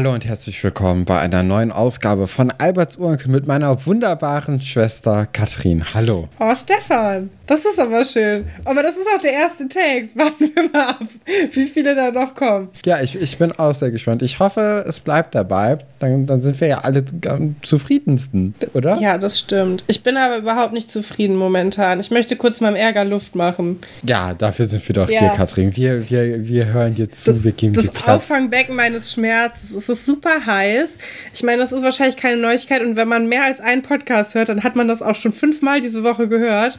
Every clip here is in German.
Hallo und herzlich willkommen bei einer neuen Ausgabe von Alberts Urenkel mit meiner wunderbaren Schwester Katrin. Hallo. Oh, Stefan, das ist aber schön. Aber das ist auch der erste Take. Warten wir mal ab, wie viele da noch kommen. Ja, ich, ich bin auch sehr gespannt. Ich hoffe, es bleibt dabei. Dann, dann sind wir ja alle am zufriedensten, oder? Ja, das stimmt. Ich bin aber überhaupt nicht zufrieden momentan. Ich möchte kurz meinem Ärger Luft machen. Ja, dafür sind wir doch ja. hier, Katrin. Wir, wir, wir hören dir zu, das, wir geben das Auffangbecken meines Schmerzes es ist super heiß. Ich meine, das ist wahrscheinlich keine Neuigkeit. Und wenn man mehr als einen Podcast hört, dann hat man das auch schon fünfmal diese Woche gehört,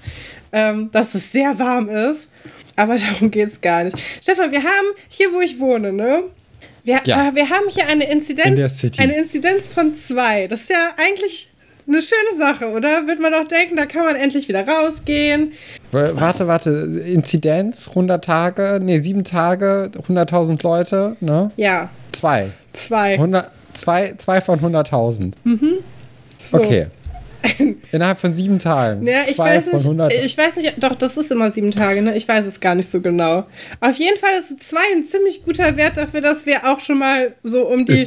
ähm, dass es sehr warm ist. Aber darum geht es gar nicht. Stefan, wir haben hier, wo ich wohne, ne? Wir, ja. äh, wir haben hier eine Inzidenz, In eine Inzidenz von zwei. Das ist ja eigentlich eine schöne Sache, oder? Wird man doch denken, da kann man endlich wieder rausgehen. Warte, warte, Inzidenz, 100 Tage, nee, 7 Tage, 100.000 Leute, ne? Ja. Zwei. Zwei. 100, zwei, zwei von 100.000. Mhm. So. Okay. Innerhalb von sieben Tagen. Ja, ich Zwei weiß von 100. Ich weiß nicht, doch, das ist immer sieben Tage, ne? Ich weiß es gar nicht so genau. Auf jeden Fall ist zwei ein ziemlich guter Wert dafür, dass wir auch schon mal so um die,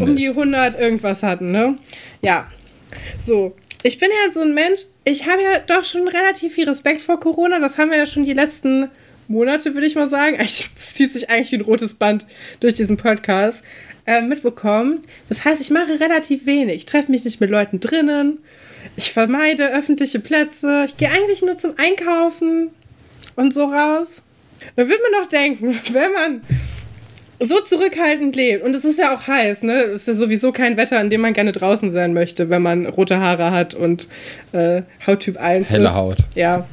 um die 100 irgendwas hatten, ne? Ja. So. Ich bin ja so ein Mensch, ich habe ja doch schon relativ viel Respekt vor Corona. Das haben wir ja schon die letzten Monate, würde ich mal sagen. Es zieht sich eigentlich wie ein rotes Band durch diesen Podcast. Äh, mitbekommen. Das heißt, ich mache relativ wenig. Ich treffe mich nicht mit Leuten drinnen. Ich vermeide öffentliche Plätze. Ich gehe eigentlich nur zum Einkaufen und so raus. Da würde man doch denken, wenn man so zurückhaltend lebt, und es ist ja auch heiß, ne? Es ist ja sowieso kein Wetter, in dem man gerne draußen sein möchte, wenn man rote Haare hat und äh, Hauttyp 1 Helle ist. Haut. Ja.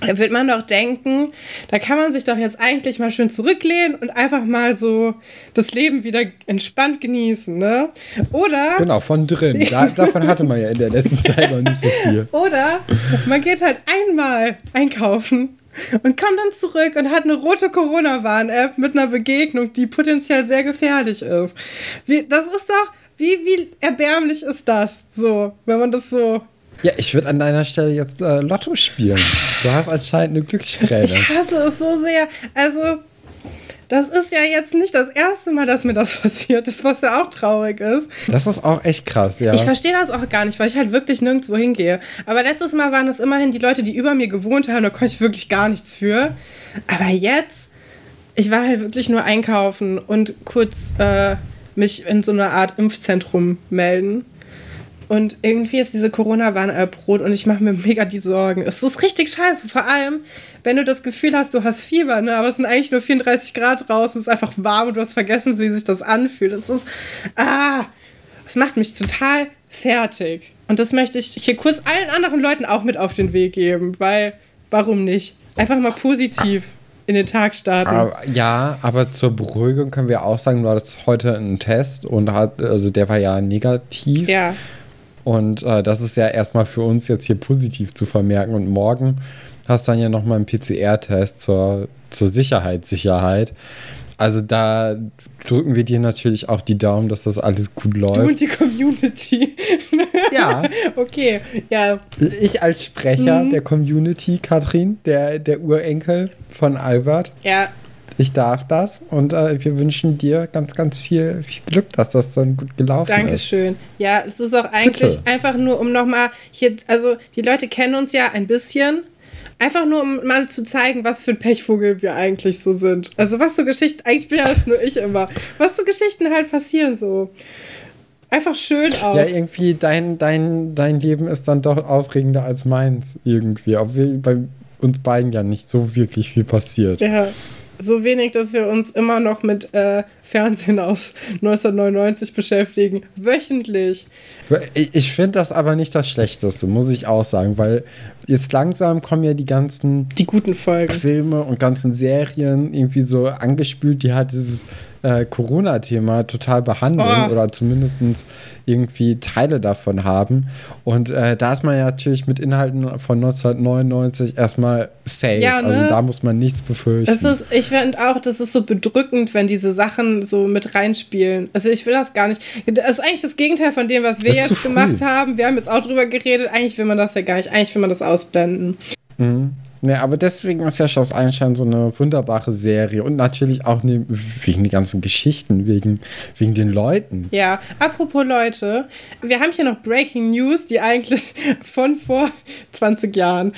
Da wird man doch denken, da kann man sich doch jetzt eigentlich mal schön zurücklehnen und einfach mal so das Leben wieder entspannt genießen, ne? Oder. Genau, von drin. Da, davon hatte man ja in der letzten Zeit noch nicht so viel. Oder man geht halt einmal einkaufen und kommt dann zurück und hat eine rote Corona-Warn-App mit einer Begegnung, die potenziell sehr gefährlich ist. Wie, das ist doch. Wie, wie erbärmlich ist das so, wenn man das so ja, ich würde an deiner Stelle jetzt äh, Lotto spielen. Du hast anscheinend eine Glückssträhne. Ich hasse es so sehr. Also, das ist ja jetzt nicht das erste Mal, dass mir das passiert ist, was ja auch traurig ist. Das ist auch echt krass, ja. Ich verstehe das auch gar nicht, weil ich halt wirklich nirgendwo hingehe. Aber letztes Mal waren es immerhin die Leute, die über mir gewohnt haben, da konnte ich wirklich gar nichts für. Aber jetzt, ich war halt wirklich nur einkaufen und kurz äh, mich in so einer Art Impfzentrum melden. Und irgendwie ist diese Corona-Warn-App rot und ich mache mir mega die Sorgen. Es ist richtig scheiße. Vor allem, wenn du das Gefühl hast, du hast Fieber, ne? aber es sind eigentlich nur 34 Grad draußen, es ist einfach warm und du hast vergessen, wie sich das anfühlt. Es ist. Ah! Es macht mich total fertig. Und das möchte ich hier kurz allen anderen Leuten auch mit auf den Weg geben, weil warum nicht? Einfach mal positiv in den Tag starten. Aber, ja, aber zur Beruhigung können wir auch sagen, du hattest heute einen Test und hat, also der war ja negativ. Ja. Und äh, das ist ja erstmal für uns jetzt hier positiv zu vermerken. Und morgen hast du dann ja nochmal einen PCR-Test zur, zur Sicherheit, Sicherheit. Also da drücken wir dir natürlich auch die Daumen, dass das alles gut läuft. Du und die Community. Ja. okay, ja. Ich als Sprecher mhm. der Community, Katrin, der, der Urenkel von Albert. Ja, ich darf das und äh, wir wünschen dir ganz, ganz viel, viel, Glück, dass das dann gut gelaufen Dankeschön. ist. Dankeschön. Ja, es ist auch eigentlich Bitte. einfach nur, um nochmal hier, also die Leute kennen uns ja ein bisschen. Einfach nur, um mal zu zeigen, was für ein Pechvogel wir eigentlich so sind. Also was so Geschichten, eigentlich bin ja das nur ich immer, was so Geschichten halt passieren so. Einfach schön auch. Ja, irgendwie dein, dein, dein Leben ist dann doch aufregender als meins irgendwie. Obwohl bei uns beiden ja nicht so wirklich viel passiert. Ja, so wenig, dass wir uns immer noch mit äh, Fernsehen aus 1999 beschäftigen. Wöchentlich. Ich finde das aber nicht das Schlechteste, muss ich auch sagen, weil jetzt langsam kommen ja die ganzen die guten Folgen. Filme und ganzen Serien irgendwie so angespült, die halt dieses äh, Corona-Thema total behandeln oh. oder zumindest irgendwie Teile davon haben. Und äh, da ist man ja natürlich mit Inhalten von 1999 erstmal safe. Ja, also ne? Also da muss man nichts befürchten. Das ist, ich finde auch, das ist so bedrückend, wenn diese Sachen so mit reinspielen. Also ich will das gar nicht. Das ist eigentlich das Gegenteil von dem, was wir jetzt gemacht haben. Wir haben jetzt auch drüber geredet. Eigentlich will man das ja gar nicht. Eigentlich will man das ausblenden. Mhm. Ne, aber deswegen ist ja Schloss Einstein so eine wunderbare Serie und natürlich auch ne, wegen den ganzen Geschichten, wegen, wegen den Leuten. Ja, apropos Leute, wir haben hier noch Breaking News, die eigentlich von vor 20 Jahren.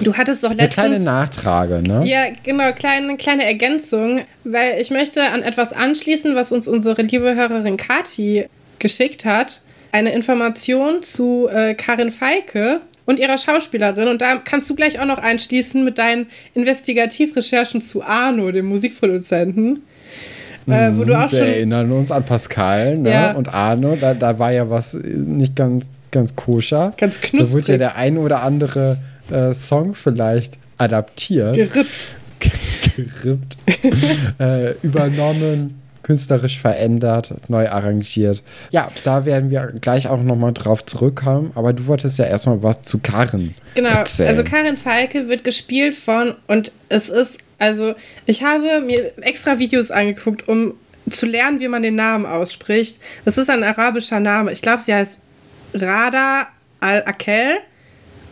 Du hattest doch letztens. Eine kleine Nachtrage, ne? Ja, genau, kleine, kleine Ergänzung, weil ich möchte an etwas anschließen, was uns unsere liebe Hörerin Kati geschickt hat. Eine Information zu äh, Karin Feike, und ihrer Schauspielerin. Und da kannst du gleich auch noch einschließen mit deinen Investigativrecherchen zu Arno, dem Musikproduzenten. Äh, wo du mhm, auch Wir schon erinnern uns an Pascal ne? Ja. und Arno. Da, da war ja was nicht ganz, ganz koscher. Ganz knusprig. Da wurde ja der ein oder andere äh, Song vielleicht adaptiert. Gerippt. Gerippt. äh, übernommen künstlerisch verändert, neu arrangiert. Ja, da werden wir gleich auch nochmal drauf zurückkommen, aber du wolltest ja erstmal was zu Karin. Genau, erzählen. also Karin Falke wird gespielt von, und es ist, also ich habe mir extra Videos angeguckt, um zu lernen, wie man den Namen ausspricht. Es ist ein arabischer Name. Ich glaube, sie heißt Rada al-Akel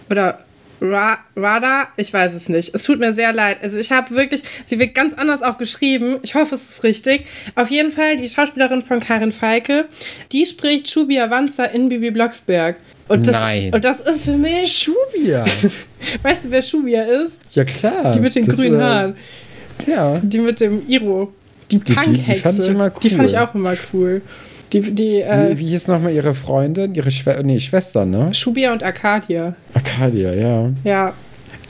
oder Ra Rada, ich weiß es nicht. Es tut mir sehr leid. Also ich habe wirklich, sie wird ganz anders auch geschrieben. Ich hoffe, es ist richtig. Auf jeden Fall die Schauspielerin von Karin Falke, die spricht Shubia Wanza in Bibi Blocksberg. Und das, Nein. Und das ist für mich. Shubia. weißt du, wer Shubia ist? Ja, klar. Die mit den das grünen Haaren. Ja. Die mit dem Iro. Die Punk-Hexe. Die, die, die, fand ich immer cool. Die fand ich auch immer cool. Die, die, äh, wie, wie hieß nochmal ihre Freundin? Ihre Schwe nee, Schwester, ne? Shubia und Arcadia. Arcadia, ja. Ja.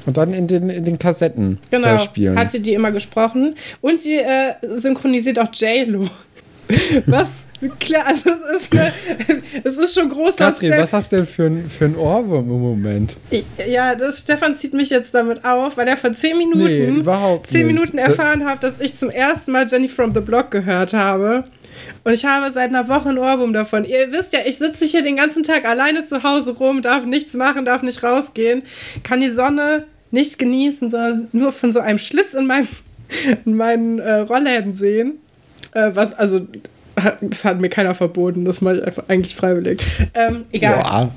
Und dann in den, in den Kassetten genau, spielen. hat sie die immer gesprochen. Und sie äh, synchronisiert auch J-Lo. Was? Klar, also es ist, eine, es ist schon groß. Katrin, was hast du denn für ein, für ein Ohrwurm im Moment? Ja, das, Stefan zieht mich jetzt damit auf, weil er vor zehn Minuten, nee, überhaupt zehn Minuten erfahren hat, dass ich zum ersten Mal Jenny from the Block gehört habe. Und ich habe seit einer Woche einen Ohrwurm davon. Ihr wisst ja, ich sitze hier den ganzen Tag alleine zu Hause rum, darf nichts machen, darf nicht rausgehen, kann die Sonne nicht genießen, sondern nur von so einem Schlitz in, meinem, in meinen äh, Rollläden sehen. Äh, was, also, das hat mir keiner verboten, das mache ich einfach eigentlich freiwillig. Ähm, egal. Boah.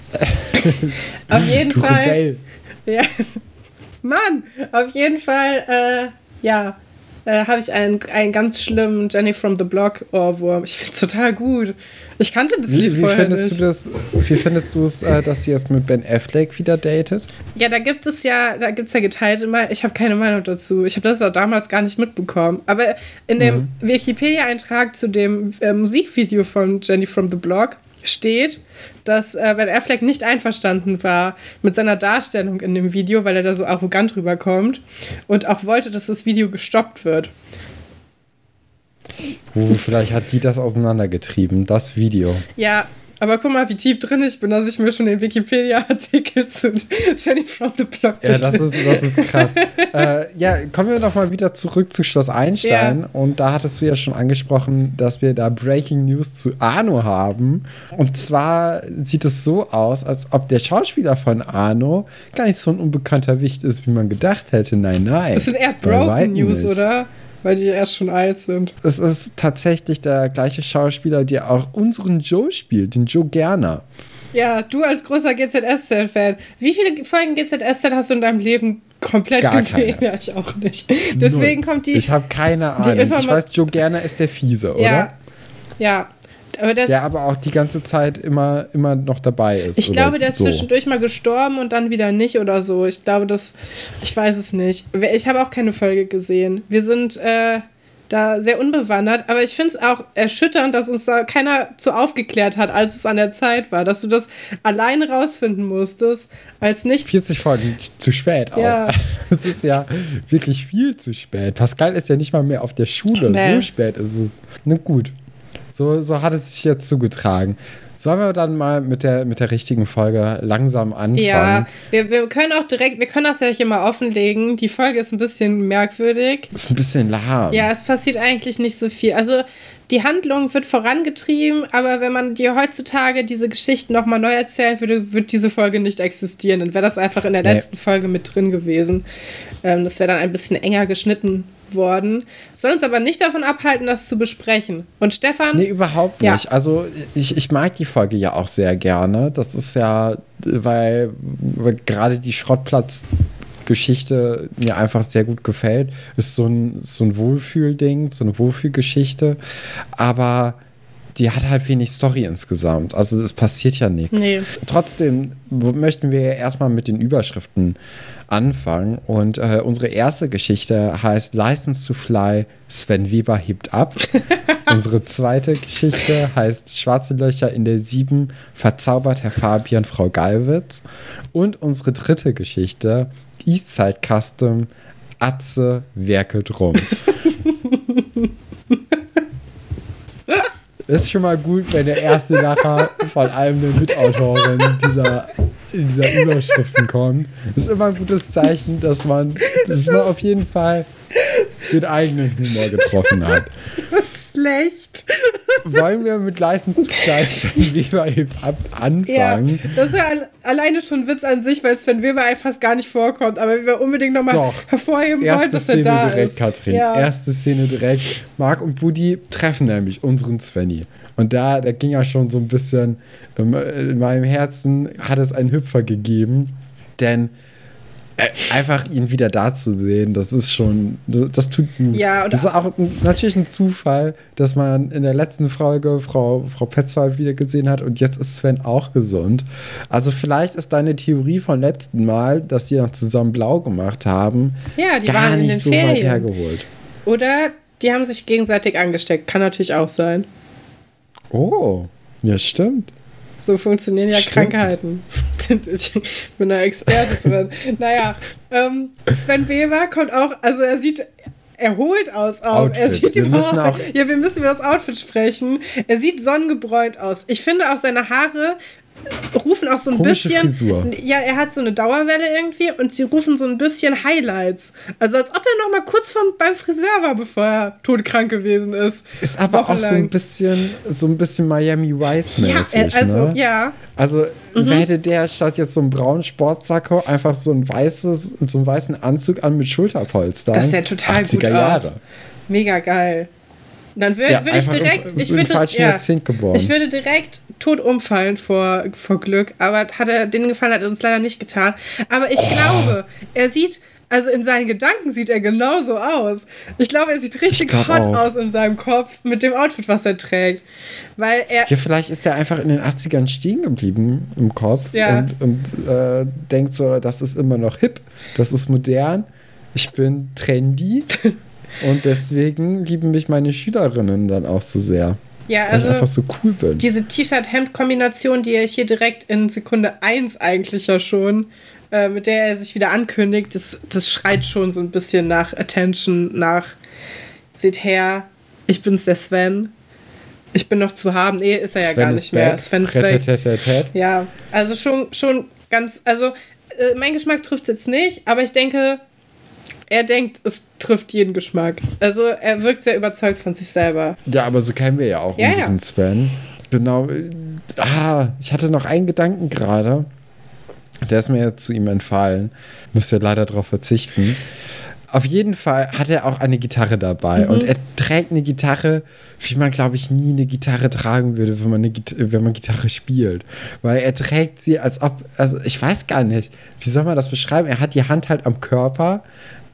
auf jeden du Fall. Rebell. Ja. Mann, auf jeden Fall, äh, ja, äh, habe ich einen, einen ganz schlimmen Jenny from the Block Ohrwurm. Ich finde es total gut. Ich kannte das wie, Lied wie vorher findest nicht. Du das, wie findest du es, äh, dass sie jetzt mit Ben Affleck wieder datet? Ja, da gibt es ja, da gibt es ja geteilte Meinungen. Ich habe keine Meinung dazu. Ich habe das auch damals gar nicht mitbekommen. Aber in dem mhm. Wikipedia-Eintrag zu dem äh, Musikvideo von Jenny from the Block steht, dass äh, Ben Affleck nicht einverstanden war mit seiner Darstellung in dem Video, weil er da so arrogant rüberkommt und auch wollte, dass das Video gestoppt wird. Uh, vielleicht hat die das auseinandergetrieben, das Video. Ja, aber guck mal, wie tief drin ich bin, dass ich mir schon den Wikipedia-Artikel zu Jenny from the Block Ja, das ist, das ist krass. äh, ja, kommen wir noch mal wieder zurück zu Schloss Einstein. Ja. Und da hattest du ja schon angesprochen, dass wir da Breaking News zu Arno haben. Und zwar sieht es so aus, als ob der Schauspieler von Arno gar nicht so ein unbekannter Wicht ist, wie man gedacht hätte. Nein, nein. Das sind eher Broken News, nicht. oder? Weil die erst schon alt sind. Es ist tatsächlich der gleiche Schauspieler, der auch unseren Joe spielt, den Joe Gerner. Ja, du als großer GZSZ-Fan. Wie viele Folgen GZSZ hast du in deinem Leben komplett Gar gesehen? Keine. Ja, ich auch nicht. Deswegen Null. kommt die. Ich habe keine Ahnung. Ich weiß, Joe Gerner ist der Fiese, oder? Ja. Aber der aber auch die ganze Zeit immer, immer noch dabei ist. Ich glaube, der ist so. zwischendurch mal gestorben und dann wieder nicht oder so. Ich glaube, das. Ich weiß es nicht. Ich habe auch keine Folge gesehen. Wir sind äh, da sehr unbewandert, aber ich finde es auch erschütternd, dass uns da keiner zu aufgeklärt hat, als es an der Zeit war. Dass du das alleine rausfinden musstest, als nicht. 40 Folgen zu spät auch. Ja. Das ist ja wirklich viel zu spät. Pascal ist ja nicht mal mehr auf der Schule. Nee. So spät ist es. Na gut. So, so hat es sich jetzt zugetragen. Sollen wir dann mal mit der, mit der richtigen Folge langsam anfangen? Ja, wir, wir können auch direkt, wir können das ja hier mal offenlegen. Die Folge ist ein bisschen merkwürdig. Ist ein bisschen lahm. Ja, es passiert eigentlich nicht so viel. Also die Handlung wird vorangetrieben, aber wenn man dir heutzutage diese Geschichten nochmal neu erzählen würde, wird diese Folge nicht existieren. Dann wäre das einfach in der nee. letzten Folge mit drin gewesen. Ähm, das wäre dann ein bisschen enger geschnitten worden, soll uns aber nicht davon abhalten, das zu besprechen. Und Stefan? Nee, überhaupt nicht. Ja. Also ich, ich mag die Folge ja auch sehr gerne. Das ist ja, weil, weil gerade die Schrottplatz Geschichte mir einfach sehr gut gefällt. Ist so ein, so ein Wohlfühlding, so eine Wohlfühlgeschichte. Aber die hat halt wenig Story insgesamt. Also es passiert ja nichts. Nee. Trotzdem möchten wir erstmal mit den Überschriften anfangen. Und äh, unsere erste Geschichte heißt License to Fly, Sven Weber hebt ab. unsere zweite Geschichte heißt Schwarze Löcher in der Sieben, verzaubert Herr Fabian Frau Gallwitz. Und unsere dritte Geschichte, Eastside Custom, Atze werkelt rum. ist schon mal gut, wenn der erste nachher von einem der Mitautoren dieser, dieser Überschriften kommt. Ist immer ein gutes Zeichen, dass man, dass man auf jeden Fall den eigenen Humor getroffen hat. Schlecht. Wollen wir mit Leistungspreis Sven Weber eben ab anfangen? Ja, das ist ja alleine schon ein Witz an sich, weil Sven Weber fast gar nicht vorkommt. Aber wir unbedingt nochmal hervorheben wollen, dass Szene er da direkt, ist. Katrin. Ja. Erste Szene direkt. Marc und Buddy treffen nämlich unseren Svenny. Und da, da ging ja schon so ein bisschen, in meinem Herzen hat es einen Hüpfer gegeben. Denn äh, einfach ihn wieder da zu sehen, das ist schon, das tut gut. Ja, das ist auch natürlich ein Zufall, dass man in der letzten Folge Frau, Frau Petzold wieder gesehen hat und jetzt ist Sven auch gesund. Also vielleicht ist deine Theorie von letzten Mal, dass die noch zusammen blau gemacht haben, ja, die gar waren nicht so Ferien. weit hergeholt. Oder die haben sich gegenseitig angesteckt, kann natürlich auch sein. Oh, ja stimmt. So funktionieren ja Stimmt. Krankheiten. Ich bin da Experte drin. naja, ähm, Sven Weber kommt auch, also er sieht erholt aus auch. Er sieht wir müssen auch ja, wir müssen über das Outfit sprechen. Er sieht sonnengebräunt aus. Ich finde auch seine Haare rufen auch so ein Komische bisschen. Frisur. Ja, er hat so eine Dauerwelle irgendwie und sie rufen so ein bisschen Highlights. Also als ob er noch mal kurz vom, beim Friseur war, bevor er todkrank gewesen ist. Ist aber Wochenlang. auch so ein bisschen so ein bisschen Miami Vice mäßig, ja, also, ne? ja. Also mhm. hätte der statt jetzt so einen braunen Sportsacko einfach so ein weißes so einen weißen Anzug an mit Schulterpolster. Das ist ja total 80er gut Jahre. Aus. Mega geil. Dann würde ja, würd ich direkt, im, ich, würde, ja, ich würde direkt tot umfallen vor, vor Glück, aber hat er den Gefallen hat er uns leider nicht getan. Aber ich oh. glaube, er sieht, also in seinen Gedanken sieht er genauso aus. Ich glaube, er sieht richtig hot auch. aus in seinem Kopf mit dem Outfit, was er trägt. Weil er. Ja, vielleicht ist er einfach in den 80ern stehen geblieben im Kopf ja. und, und äh, denkt so, das ist immer noch hip, das ist modern, ich bin trendy. Und deswegen lieben mich meine Schülerinnen dann auch so sehr. Ja, also weil ich also einfach so cool bin. Diese T-Shirt-Hemd-Kombination, die er hier direkt in Sekunde 1 eigentlich ja schon, äh, mit der er sich wieder ankündigt, das, das schreit schon so ein bisschen nach Attention, nach seht her, ich bin's der Sven. Ich bin noch zu haben. Nee, ist er Sven ja gar nicht mehr. Sven ist back. Ja, also schon, schon ganz, also äh, mein Geschmack trifft es jetzt nicht, aber ich denke, er denkt, es trifft jeden Geschmack. Also er wirkt sehr überzeugt von sich selber. Ja, aber so kennen wir ja auch ja, unseren ja. Sven. Genau. Ah, ich hatte noch einen Gedanken gerade. Der ist mir jetzt zu ihm entfallen. Müsste leider darauf verzichten. Auf jeden Fall hat er auch eine Gitarre dabei. Mhm. Und er trägt eine Gitarre, wie man, glaube ich, nie eine Gitarre tragen würde, wenn man, eine wenn man Gitarre spielt. Weil er trägt sie, als ob, also ich weiß gar nicht, wie soll man das beschreiben? Er hat die Hand halt am Körper,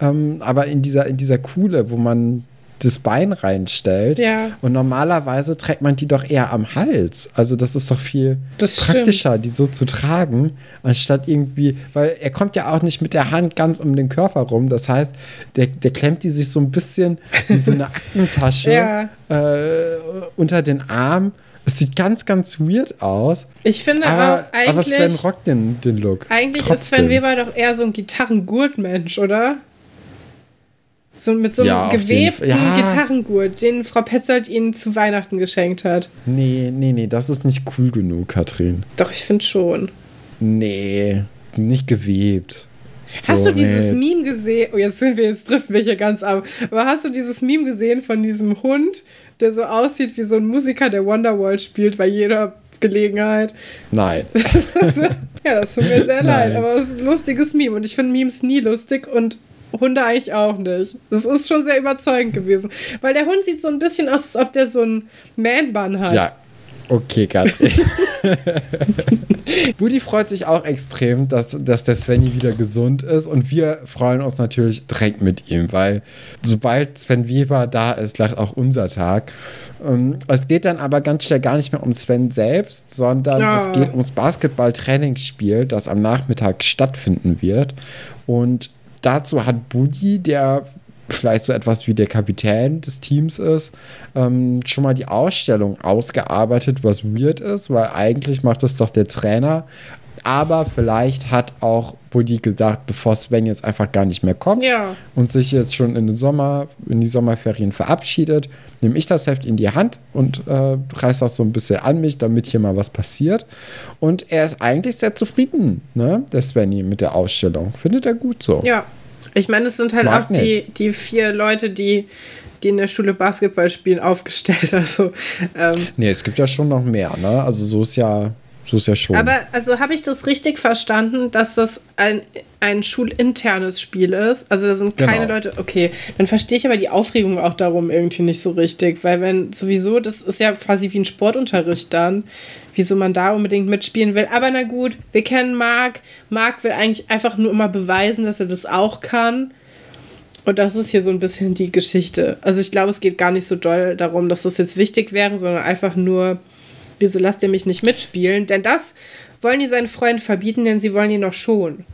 ähm, aber in dieser, in dieser Kuhle, wo man das Bein reinstellt. Ja. Und normalerweise trägt man die doch eher am Hals. Also das ist doch viel das praktischer, stimmt. die so zu tragen, anstatt irgendwie, weil er kommt ja auch nicht mit der Hand ganz um den Körper rum. Das heißt, der, der klemmt die sich so ein bisschen wie so eine Aktentasche ja. äh, unter den Arm. Es sieht ganz, ganz weird aus. Ich finde aber, auch eigentlich. Aber Sven rockt den, den Look. Eigentlich Trotzdem. ist Sven Weber doch eher so ein Gitarrengurtmensch, oder? So mit so einem ja, gewebten ja. Gitarrengurt, den Frau Petzold ihnen zu Weihnachten geschenkt hat. Nee, nee, nee, das ist nicht cool genug, Katrin. Doch, ich finde schon. Nee, nicht gewebt. So, hast du dieses nee. Meme gesehen? Oh, jetzt sind wir, jetzt driften wir hier ganz ab. Aber hast du dieses Meme gesehen von diesem Hund, der so aussieht wie so ein Musiker, der Wonderwall spielt bei jeder Gelegenheit? Nein. ja, das tut mir sehr Nein. leid, aber es ist ein lustiges Meme und ich finde Memes nie lustig und Hunde eigentlich auch nicht. Das ist schon sehr überzeugend gewesen. Weil der Hund sieht so ein bisschen aus, als ob der so einen Man-Bun hat. Ja. Okay, Katrin. Budi freut sich auch extrem, dass, dass der Svenny wieder gesund ist und wir freuen uns natürlich direkt mit ihm, weil sobald Sven Weber da ist, lacht auch unser Tag. Ähm, es geht dann aber ganz schnell gar nicht mehr um Sven selbst, sondern oh. es geht ums Basketball-Trainingsspiel, das am Nachmittag stattfinden wird. Und dazu hat Budi, der vielleicht so etwas wie der Kapitän des Teams ist, ähm, schon mal die Ausstellung ausgearbeitet, was weird ist, weil eigentlich macht das doch der Trainer. Aber vielleicht hat auch Buddy gedacht, bevor Sven jetzt einfach gar nicht mehr kommt ja. und sich jetzt schon in den Sommer, in die Sommerferien verabschiedet, nehme ich das Heft in die Hand und äh, reiß das so ein bisschen an mich, damit hier mal was passiert. Und er ist eigentlich sehr zufrieden, ne, der Svenny, mit der Ausstellung. Findet er gut so. Ja, ich meine, es sind halt Mag auch die, die vier Leute, die, die in der Schule Basketball spielen, aufgestellt. Also, ähm, nee, es gibt ja schon noch mehr, ne? Also so ist ja, so ist ja schon. Aber also habe ich das richtig verstanden, dass das ein, ein schulinternes Spiel ist? Also da sind keine genau. Leute. Okay, dann verstehe ich aber die Aufregung auch darum irgendwie nicht so richtig, weil wenn sowieso, das ist ja quasi wie ein Sportunterricht dann wieso man da unbedingt mitspielen will. Aber na gut, wir kennen Marc. Marc will eigentlich einfach nur immer beweisen, dass er das auch kann. Und das ist hier so ein bisschen die Geschichte. Also ich glaube, es geht gar nicht so doll darum, dass das jetzt wichtig wäre, sondern einfach nur, wieso lasst ihr mich nicht mitspielen? Denn das wollen die seinen Freunden verbieten, denn sie wollen ihn noch schon.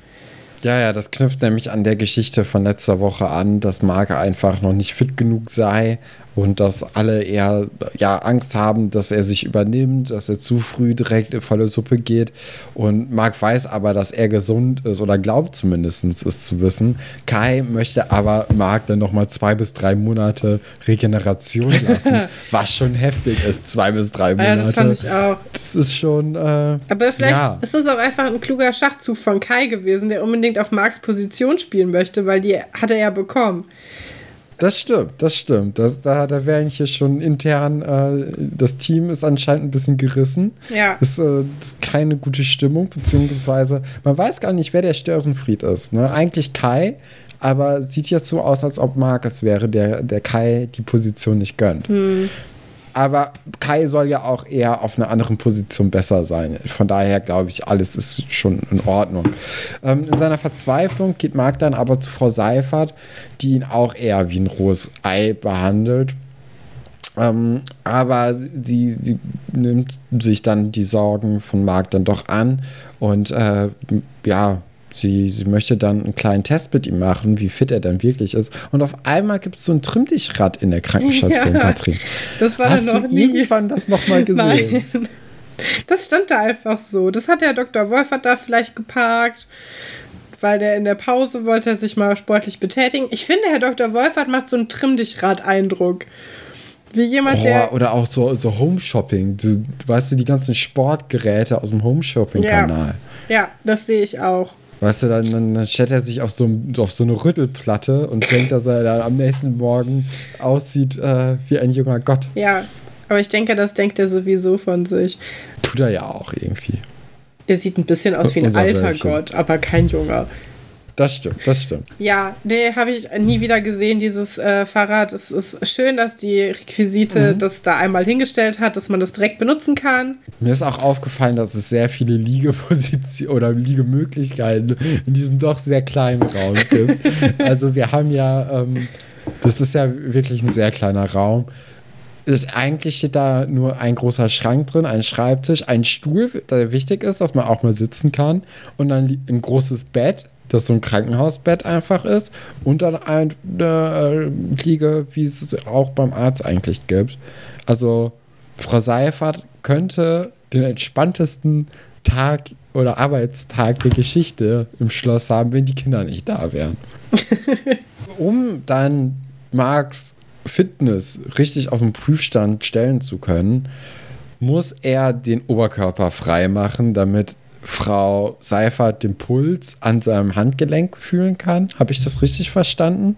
Ja, ja, das knüpft nämlich an der Geschichte von letzter Woche an, dass Marc einfach noch nicht fit genug sei und dass alle eher ja, Angst haben, dass er sich übernimmt, dass er zu früh direkt in volle Suppe geht. Und Marc weiß aber, dass er gesund ist oder glaubt zumindest es zu wissen. Kai möchte aber Marc dann nochmal zwei bis drei Monate Regeneration lassen, was schon heftig ist, zwei bis drei Monate. Ja, das fand ich auch. Das ist schon. Äh, aber vielleicht ja. ist es auch einfach ein kluger Schachzug von Kai gewesen, der unbedingt auf Marcs Position spielen möchte, weil die hat er ja bekommen. Das stimmt, das stimmt. Das, da da wäre ich hier schon intern, äh, das Team ist anscheinend ein bisschen gerissen. Ja. Ist, äh, ist keine gute Stimmung, beziehungsweise man weiß gar nicht, wer der Störenfried ist. Ne? Eigentlich Kai, aber sieht jetzt so aus, als ob Marc es wäre, der, der Kai die Position nicht gönnt. Hm. Aber Kai soll ja auch eher auf einer anderen Position besser sein. Von daher glaube ich, alles ist schon in Ordnung. Ähm, in seiner Verzweiflung geht Marc dann aber zu Frau Seifert, die ihn auch eher wie ein rohes Ei behandelt. Ähm, aber sie, sie nimmt sich dann die Sorgen von Marc dann doch an und äh, ja, Sie, sie möchte dann einen kleinen Test mit ihm machen, wie fit er dann wirklich ist. Und auf einmal gibt es so ein Trimm-Dich-Rad in der Krankenstation, ja, Katrin. Das war Hast noch du nie. irgendwann das nochmal gesehen? Nein. Das stand da einfach so. Das hat der Dr. Wolfert da vielleicht geparkt, weil der in der Pause wollte er sich mal sportlich betätigen. Ich finde, Herr Dr. Wolfert macht so einen Trimm-Dich-Rad-Eindruck. Wie jemand, oh, der. Oder auch so, so Home-Shopping. Du, weißt du, die ganzen Sportgeräte aus dem Home-Shopping-Kanal. Ja, ja, das sehe ich auch. Weißt du, dann, dann stellt er sich auf so, auf so eine Rüttelplatte und denkt, dass er dann am nächsten Morgen aussieht äh, wie ein junger Gott. Ja, aber ich denke, das denkt er sowieso von sich. Tut er ja auch irgendwie. Er sieht ein bisschen aus wie ein alter Wölfchen. Gott, aber kein junger. Das stimmt, das stimmt. Ja, nee, habe ich nie wieder gesehen, dieses äh, Fahrrad. Es ist schön, dass die Requisite mhm. das da einmal hingestellt hat, dass man das direkt benutzen kann. Mir ist auch aufgefallen, dass es sehr viele Liegepositionen oder Liegemöglichkeiten in diesem doch sehr kleinen Raum gibt. also wir haben ja, ähm, das ist ja wirklich ein sehr kleiner Raum. Ist, eigentlich steht da nur ein großer Schrank drin, ein Schreibtisch, ein Stuhl, der wichtig ist, dass man auch mal sitzen kann, und dann ein großes Bett, das so ein Krankenhausbett einfach ist und dann eine äh, Liege, wie es auch beim Arzt eigentlich gibt. Also Frau Seifert könnte den entspanntesten Tag oder Arbeitstag der Geschichte im Schloss haben, wenn die Kinder nicht da wären. um dann Marks Fitness richtig auf den Prüfstand stellen zu können, muss er den Oberkörper frei machen, damit Frau Seifert den Puls an seinem Handgelenk fühlen kann. Habe ich das richtig verstanden?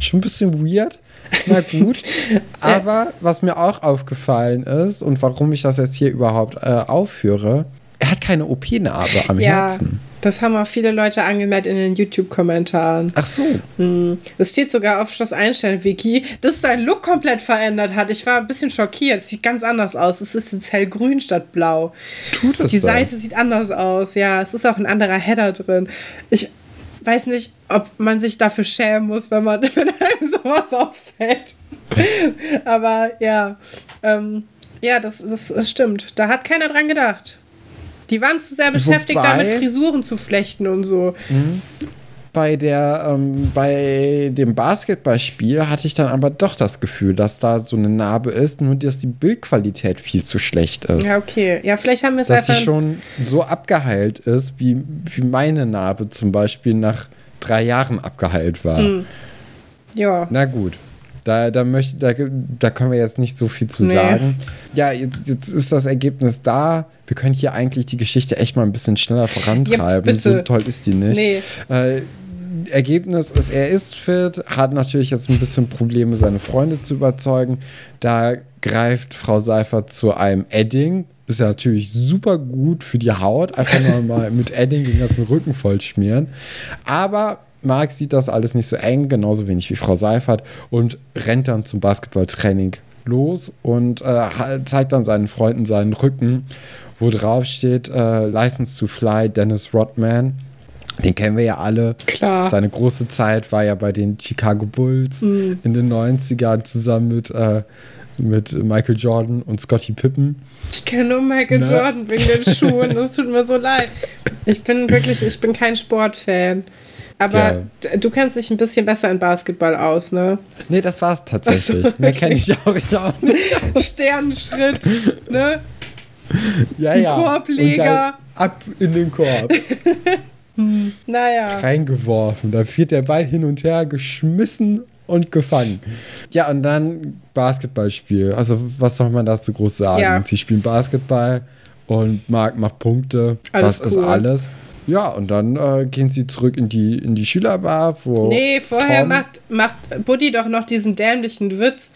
Schon ein bisschen weird. Na gut. Aber was mir auch aufgefallen ist und warum ich das jetzt hier überhaupt äh, aufführe, er hat keine OP-Narbe am ja, Herzen. Das haben auch viele Leute angemerkt in den YouTube-Kommentaren. Ach so. Hm. Es steht sogar auf Schloss Einstein-Wiki, dass sein Look komplett verändert hat. Ich war ein bisschen schockiert. Es sieht ganz anders aus. Es ist jetzt hellgrün statt blau. Tut es Die das? Seite sieht anders aus. Ja, es ist auch ein anderer Header drin. Ich weiß nicht, ob man sich dafür schämen muss, wenn man wenn einem sowas auffällt. Aber ja, ähm, ja, das, das, das stimmt. Da hat keiner dran gedacht. Die waren zu sehr beschäftigt, Wobei, damit Frisuren zu flechten und so. Mhm. Bei, der, ähm, bei dem Basketballspiel hatte ich dann aber doch das Gefühl, dass da so eine Narbe ist, nur dass die Bildqualität viel zu schlecht ist. Ja, okay. Ja, vielleicht haben wir es einfach. Dass sie schon so abgeheilt ist, wie, wie meine Narbe zum Beispiel nach drei Jahren abgeheilt war. Mhm. Ja. Na gut. Da, da, möchte, da, da können wir jetzt nicht so viel zu nee. sagen. Ja, jetzt, jetzt, ist das Ergebnis da. Wir können hier eigentlich die Geschichte echt mal ein bisschen schneller vorantreiben. Ja, so toll ist die nicht. Nee. Äh, Ergebnis ist, er ist fit, hat natürlich jetzt ein bisschen Probleme, seine Freunde zu überzeugen. Da greift Frau Seifert zu einem Edding. Ist ja natürlich super gut für die Haut. Einfach nur mal mit Edding den ganzen Rücken voll schmieren. Aber Marc sieht das alles nicht so eng, genauso wenig wie Frau Seifert und rennt dann zum Basketballtraining los und äh, zeigt dann seinen Freunden seinen Rücken, wo drauf steht äh, License to Fly Dennis Rodman. Den kennen wir ja alle. Klar. Seine große Zeit war ja bei den Chicago Bulls mhm. in den 90ern zusammen mit, äh, mit Michael Jordan und Scottie Pippen. Ich kenne nur Michael? Ne? Jordan wegen den Schuhen. Das tut mir so leid. Ich bin wirklich, ich bin kein Sportfan. Aber ja. du kennst dich ein bisschen besser in Basketball aus, ne? Nee, das war's tatsächlich. Also, okay. Mehr kenne ich auch, auch nicht. Sternenschritt, ne? Ja, ja. Korbleger. Ab in den Korb. hm, naja. Reingeworfen. Da wird der Ball hin und her geschmissen und gefangen. Ja, und dann Basketballspiel. Also, was soll man dazu groß sagen? Ja. Sie spielen Basketball und Marc macht Punkte. Alles das cool. ist alles. Ja, und dann äh, gehen sie zurück in die, in die Schülerbar, wo. Nee, vorher Tom macht, macht Buddy doch noch diesen dämlichen Witz,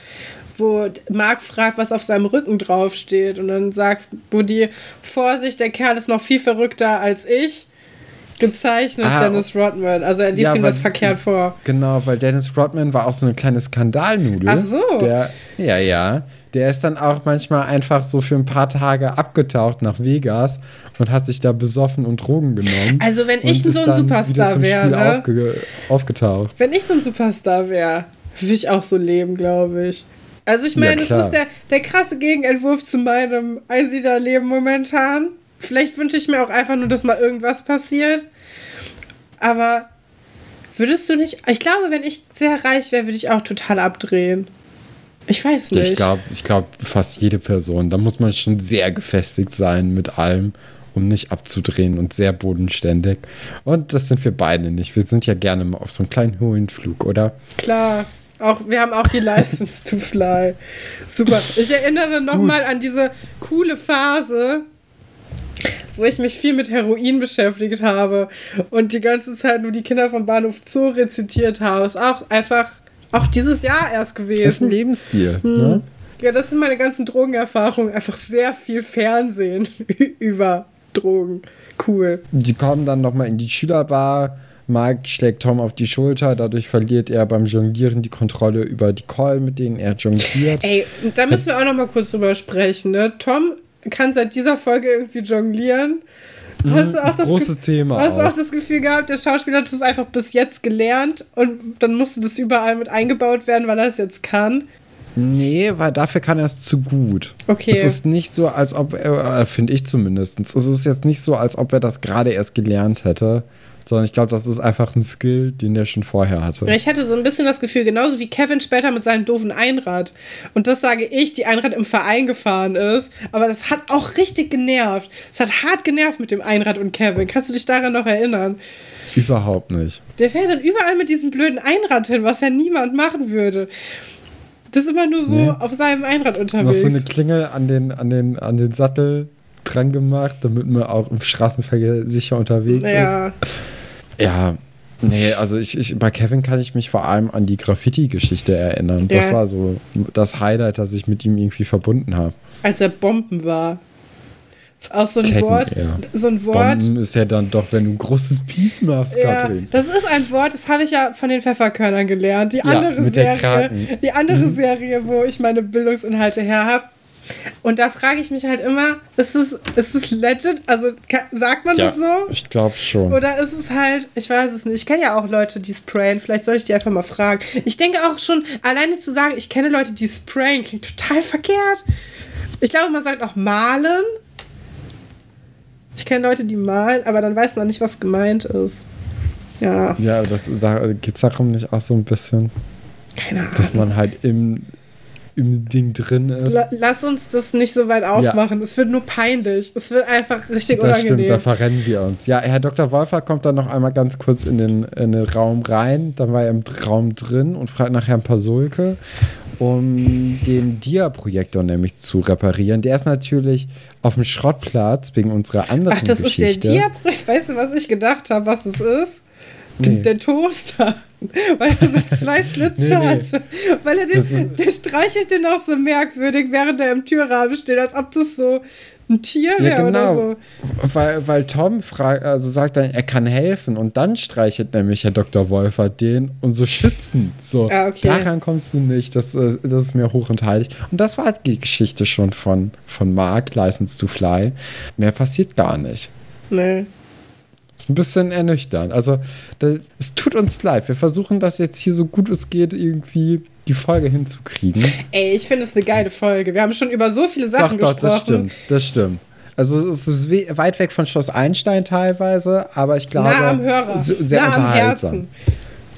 wo Mark fragt, was auf seinem Rücken draufsteht. Und dann sagt Buddy: Vorsicht, der Kerl ist noch viel verrückter als ich. Gezeichnet ah, Dennis Rodman. Also er liest ja, ihm das verkehrt vor. Genau, weil Dennis Rodman war auch so eine kleine Skandalnudel. Ach so. Der, ja, ja. Der ist dann auch manchmal einfach so für ein paar Tage abgetaucht nach Vegas und hat sich da besoffen und Drogen genommen. Also wenn ich so ein Superstar wäre, ne? aufge aufgetaucht. Wenn ich so ein Superstar wäre, würde ich auch so leben, glaube ich. Also ich meine, ja, es ist der, der krasse Gegenentwurf zu meinem Einsiedlerleben momentan. Vielleicht wünsche ich mir auch einfach nur, dass mal irgendwas passiert. Aber würdest du nicht. Ich glaube, wenn ich sehr reich wäre, würde ich auch total abdrehen. Ich weiß nicht. Ich glaube, ich glaub, fast jede Person. Da muss man schon sehr gefestigt sein mit allem, um nicht abzudrehen und sehr bodenständig. Und das sind wir beide nicht. Wir sind ja gerne mal auf so einem kleinen Höhenflug, oder? Klar. Auch, wir haben auch die License to Fly. Super. Ich erinnere nochmal an diese coole Phase, wo ich mich viel mit Heroin beschäftigt habe und die ganze Zeit nur die Kinder vom Bahnhof Zoo rezitiert habe. Ist auch einfach auch dieses Jahr erst gewesen. Das ist ein Lebensstil. Hm. Ne? Ja, das sind meine ganzen Drogenerfahrungen. Einfach sehr viel Fernsehen über Drogen. Cool. Die kommen dann nochmal in die Schülerbar. Mike schlägt Tom auf die Schulter, dadurch verliert er beim Jonglieren die Kontrolle über die Call, mit denen er jongliert. Ey, da müssen wir auch noch mal kurz drüber sprechen. Ne? Tom kann seit dieser Folge irgendwie jonglieren Mhm, hast du auch das, das große Thema. Hast du auch das Gefühl gehabt, der Schauspieler hat das einfach bis jetzt gelernt und dann musste das überall mit eingebaut werden, weil er es jetzt kann? Nee, weil dafür kann er es zu gut. Okay. Es ist nicht so, als ob er, äh, finde ich zumindest, es ist jetzt nicht so, als ob er das gerade erst gelernt hätte sondern ich glaube, das ist einfach ein Skill, den der schon vorher hatte. Ich hatte so ein bisschen das Gefühl, genauso wie Kevin später mit seinem doofen Einrad. Und das sage ich, die Einrad im Verein gefahren ist. Aber das hat auch richtig genervt. Es hat hart genervt mit dem Einrad und Kevin. Kannst du dich daran noch erinnern? Überhaupt nicht. Der fährt dann überall mit diesem blöden Einrad hin, was ja niemand machen würde. Das ist immer nur so nee. auf seinem Einrad unterwegs. Noch so eine Klingel an den, an den, an den Sattel dran gemacht, damit man auch im Straßenverkehr sicher unterwegs ja. ist. Ja, nee, also ich, ich, bei Kevin kann ich mich vor allem an die Graffiti-Geschichte erinnern. Ja. Das war so das Highlight, das ich mit ihm irgendwie verbunden habe. Als er Bomben war. Ist auch so ein Ketten, Wort. Ja. So ein Wort. Bomben ist ja dann doch, wenn du ein großes Biest machst, ja, Katrin. Das ist ein Wort, das habe ich ja von den Pfefferkörnern gelernt. Die andere ja, Serie, die andere mhm. Serie, wo ich meine Bildungsinhalte her habe. Und da frage ich mich halt immer, ist es, ist es legit? Also sagt man ja, das so? Ich glaube schon. Oder ist es halt, ich weiß es nicht. Ich kenne ja auch Leute, die sprayen. Vielleicht soll ich die einfach mal fragen. Ich denke auch schon, alleine zu sagen, ich kenne Leute, die sprayen, klingt total verkehrt. Ich glaube, man sagt auch malen. Ich kenne Leute, die malen, aber dann weiß man nicht, was gemeint ist. Ja. Ja, das, da geht es darum nicht auch so ein bisschen. Keine Ahnung. Dass man halt im im Ding drin ist. Lass uns das nicht so weit aufmachen. Es wird nur peinlich. Es wird einfach richtig das unangenehm. Stimmt, da verrennen wir uns. Ja, Herr Dr. Wolfer kommt dann noch einmal ganz kurz in den, in den Raum rein. Dann war er im Raum drin und fragt nach Herrn Pasulke, um den Dia-Projektor nämlich zu reparieren. Der ist natürlich auf dem Schrottplatz wegen unserer anderen Ach, das Geschichte. ist der Dia-Projektor. Weißt du, was ich gedacht habe, was es ist? Nee. Der Toaster. Weil er so zwei Schlitze nee, nee. hatte. Weil er den, der streichelt den auch so merkwürdig, während er im Türrahmen steht, als ob das so ein Tier wäre ja, genau. oder so. Weil, weil Tom fragt, also sagt dann, er kann helfen und dann streichelt nämlich Herr Dr. Wolfer den und so schützen. So, ah, okay. daran kommst du nicht, das, äh, das ist mir hoch und heilig. Und das war die Geschichte schon von, von Mark, License to Fly. Mehr passiert gar nicht. Nee. Ist ein bisschen ernüchternd. Also, das, es tut uns leid. Wir versuchen das jetzt hier so gut es geht irgendwie die Folge hinzukriegen. Ey, ich finde es eine geile Folge. Wir haben schon über so viele Sachen doch, doch, gesprochen. Das stimmt. Das stimmt. Also es ist weit weg von Schloss Einstein teilweise, aber ich glaube nah am Hörer. sehr nah unterhaltsam. Am Herzen.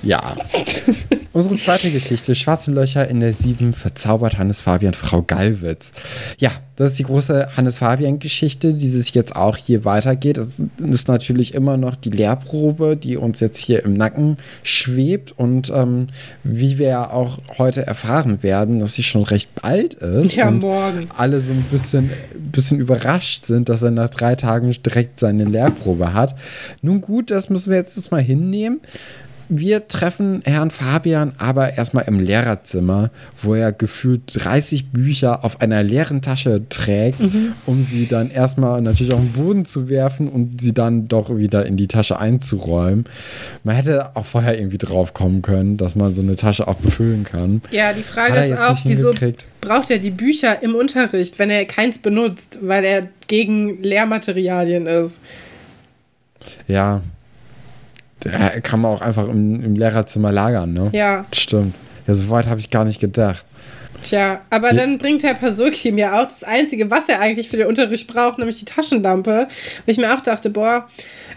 Ja. Unsere zweite Geschichte, Schwarze Löcher in der Sieben, verzaubert Hannes Fabian Frau Gallwitz. Ja, das ist die große Hannes Fabian-Geschichte, die sich jetzt auch hier weitergeht. Das ist natürlich immer noch die Lehrprobe, die uns jetzt hier im Nacken schwebt und ähm, wie wir ja auch heute erfahren werden, dass sie schon recht bald ist. Ja, morgen. Alle so ein bisschen, bisschen überrascht sind, dass er nach drei Tagen direkt seine Lehrprobe hat. Nun gut, das müssen wir jetzt mal hinnehmen. Wir treffen Herrn Fabian aber erstmal im Lehrerzimmer, wo er gefühlt 30 Bücher auf einer leeren Tasche trägt, mhm. um sie dann erstmal natürlich auf den Boden zu werfen und sie dann doch wieder in die Tasche einzuräumen. Man hätte auch vorher irgendwie drauf kommen können, dass man so eine Tasche auch befüllen kann. Ja, die Frage ist auch, wieso braucht er die Bücher im Unterricht, wenn er keins benutzt, weil er gegen Lehrmaterialien ist? Ja, der kann man auch einfach im, im Lehrerzimmer lagern, ne? Ja. Stimmt. Ja, so weit habe ich gar nicht gedacht. Tja, aber ja. dann bringt Herr Pasulki mir auch das Einzige, was er eigentlich für den Unterricht braucht, nämlich die Taschenlampe. Wo ich mir auch dachte, boah,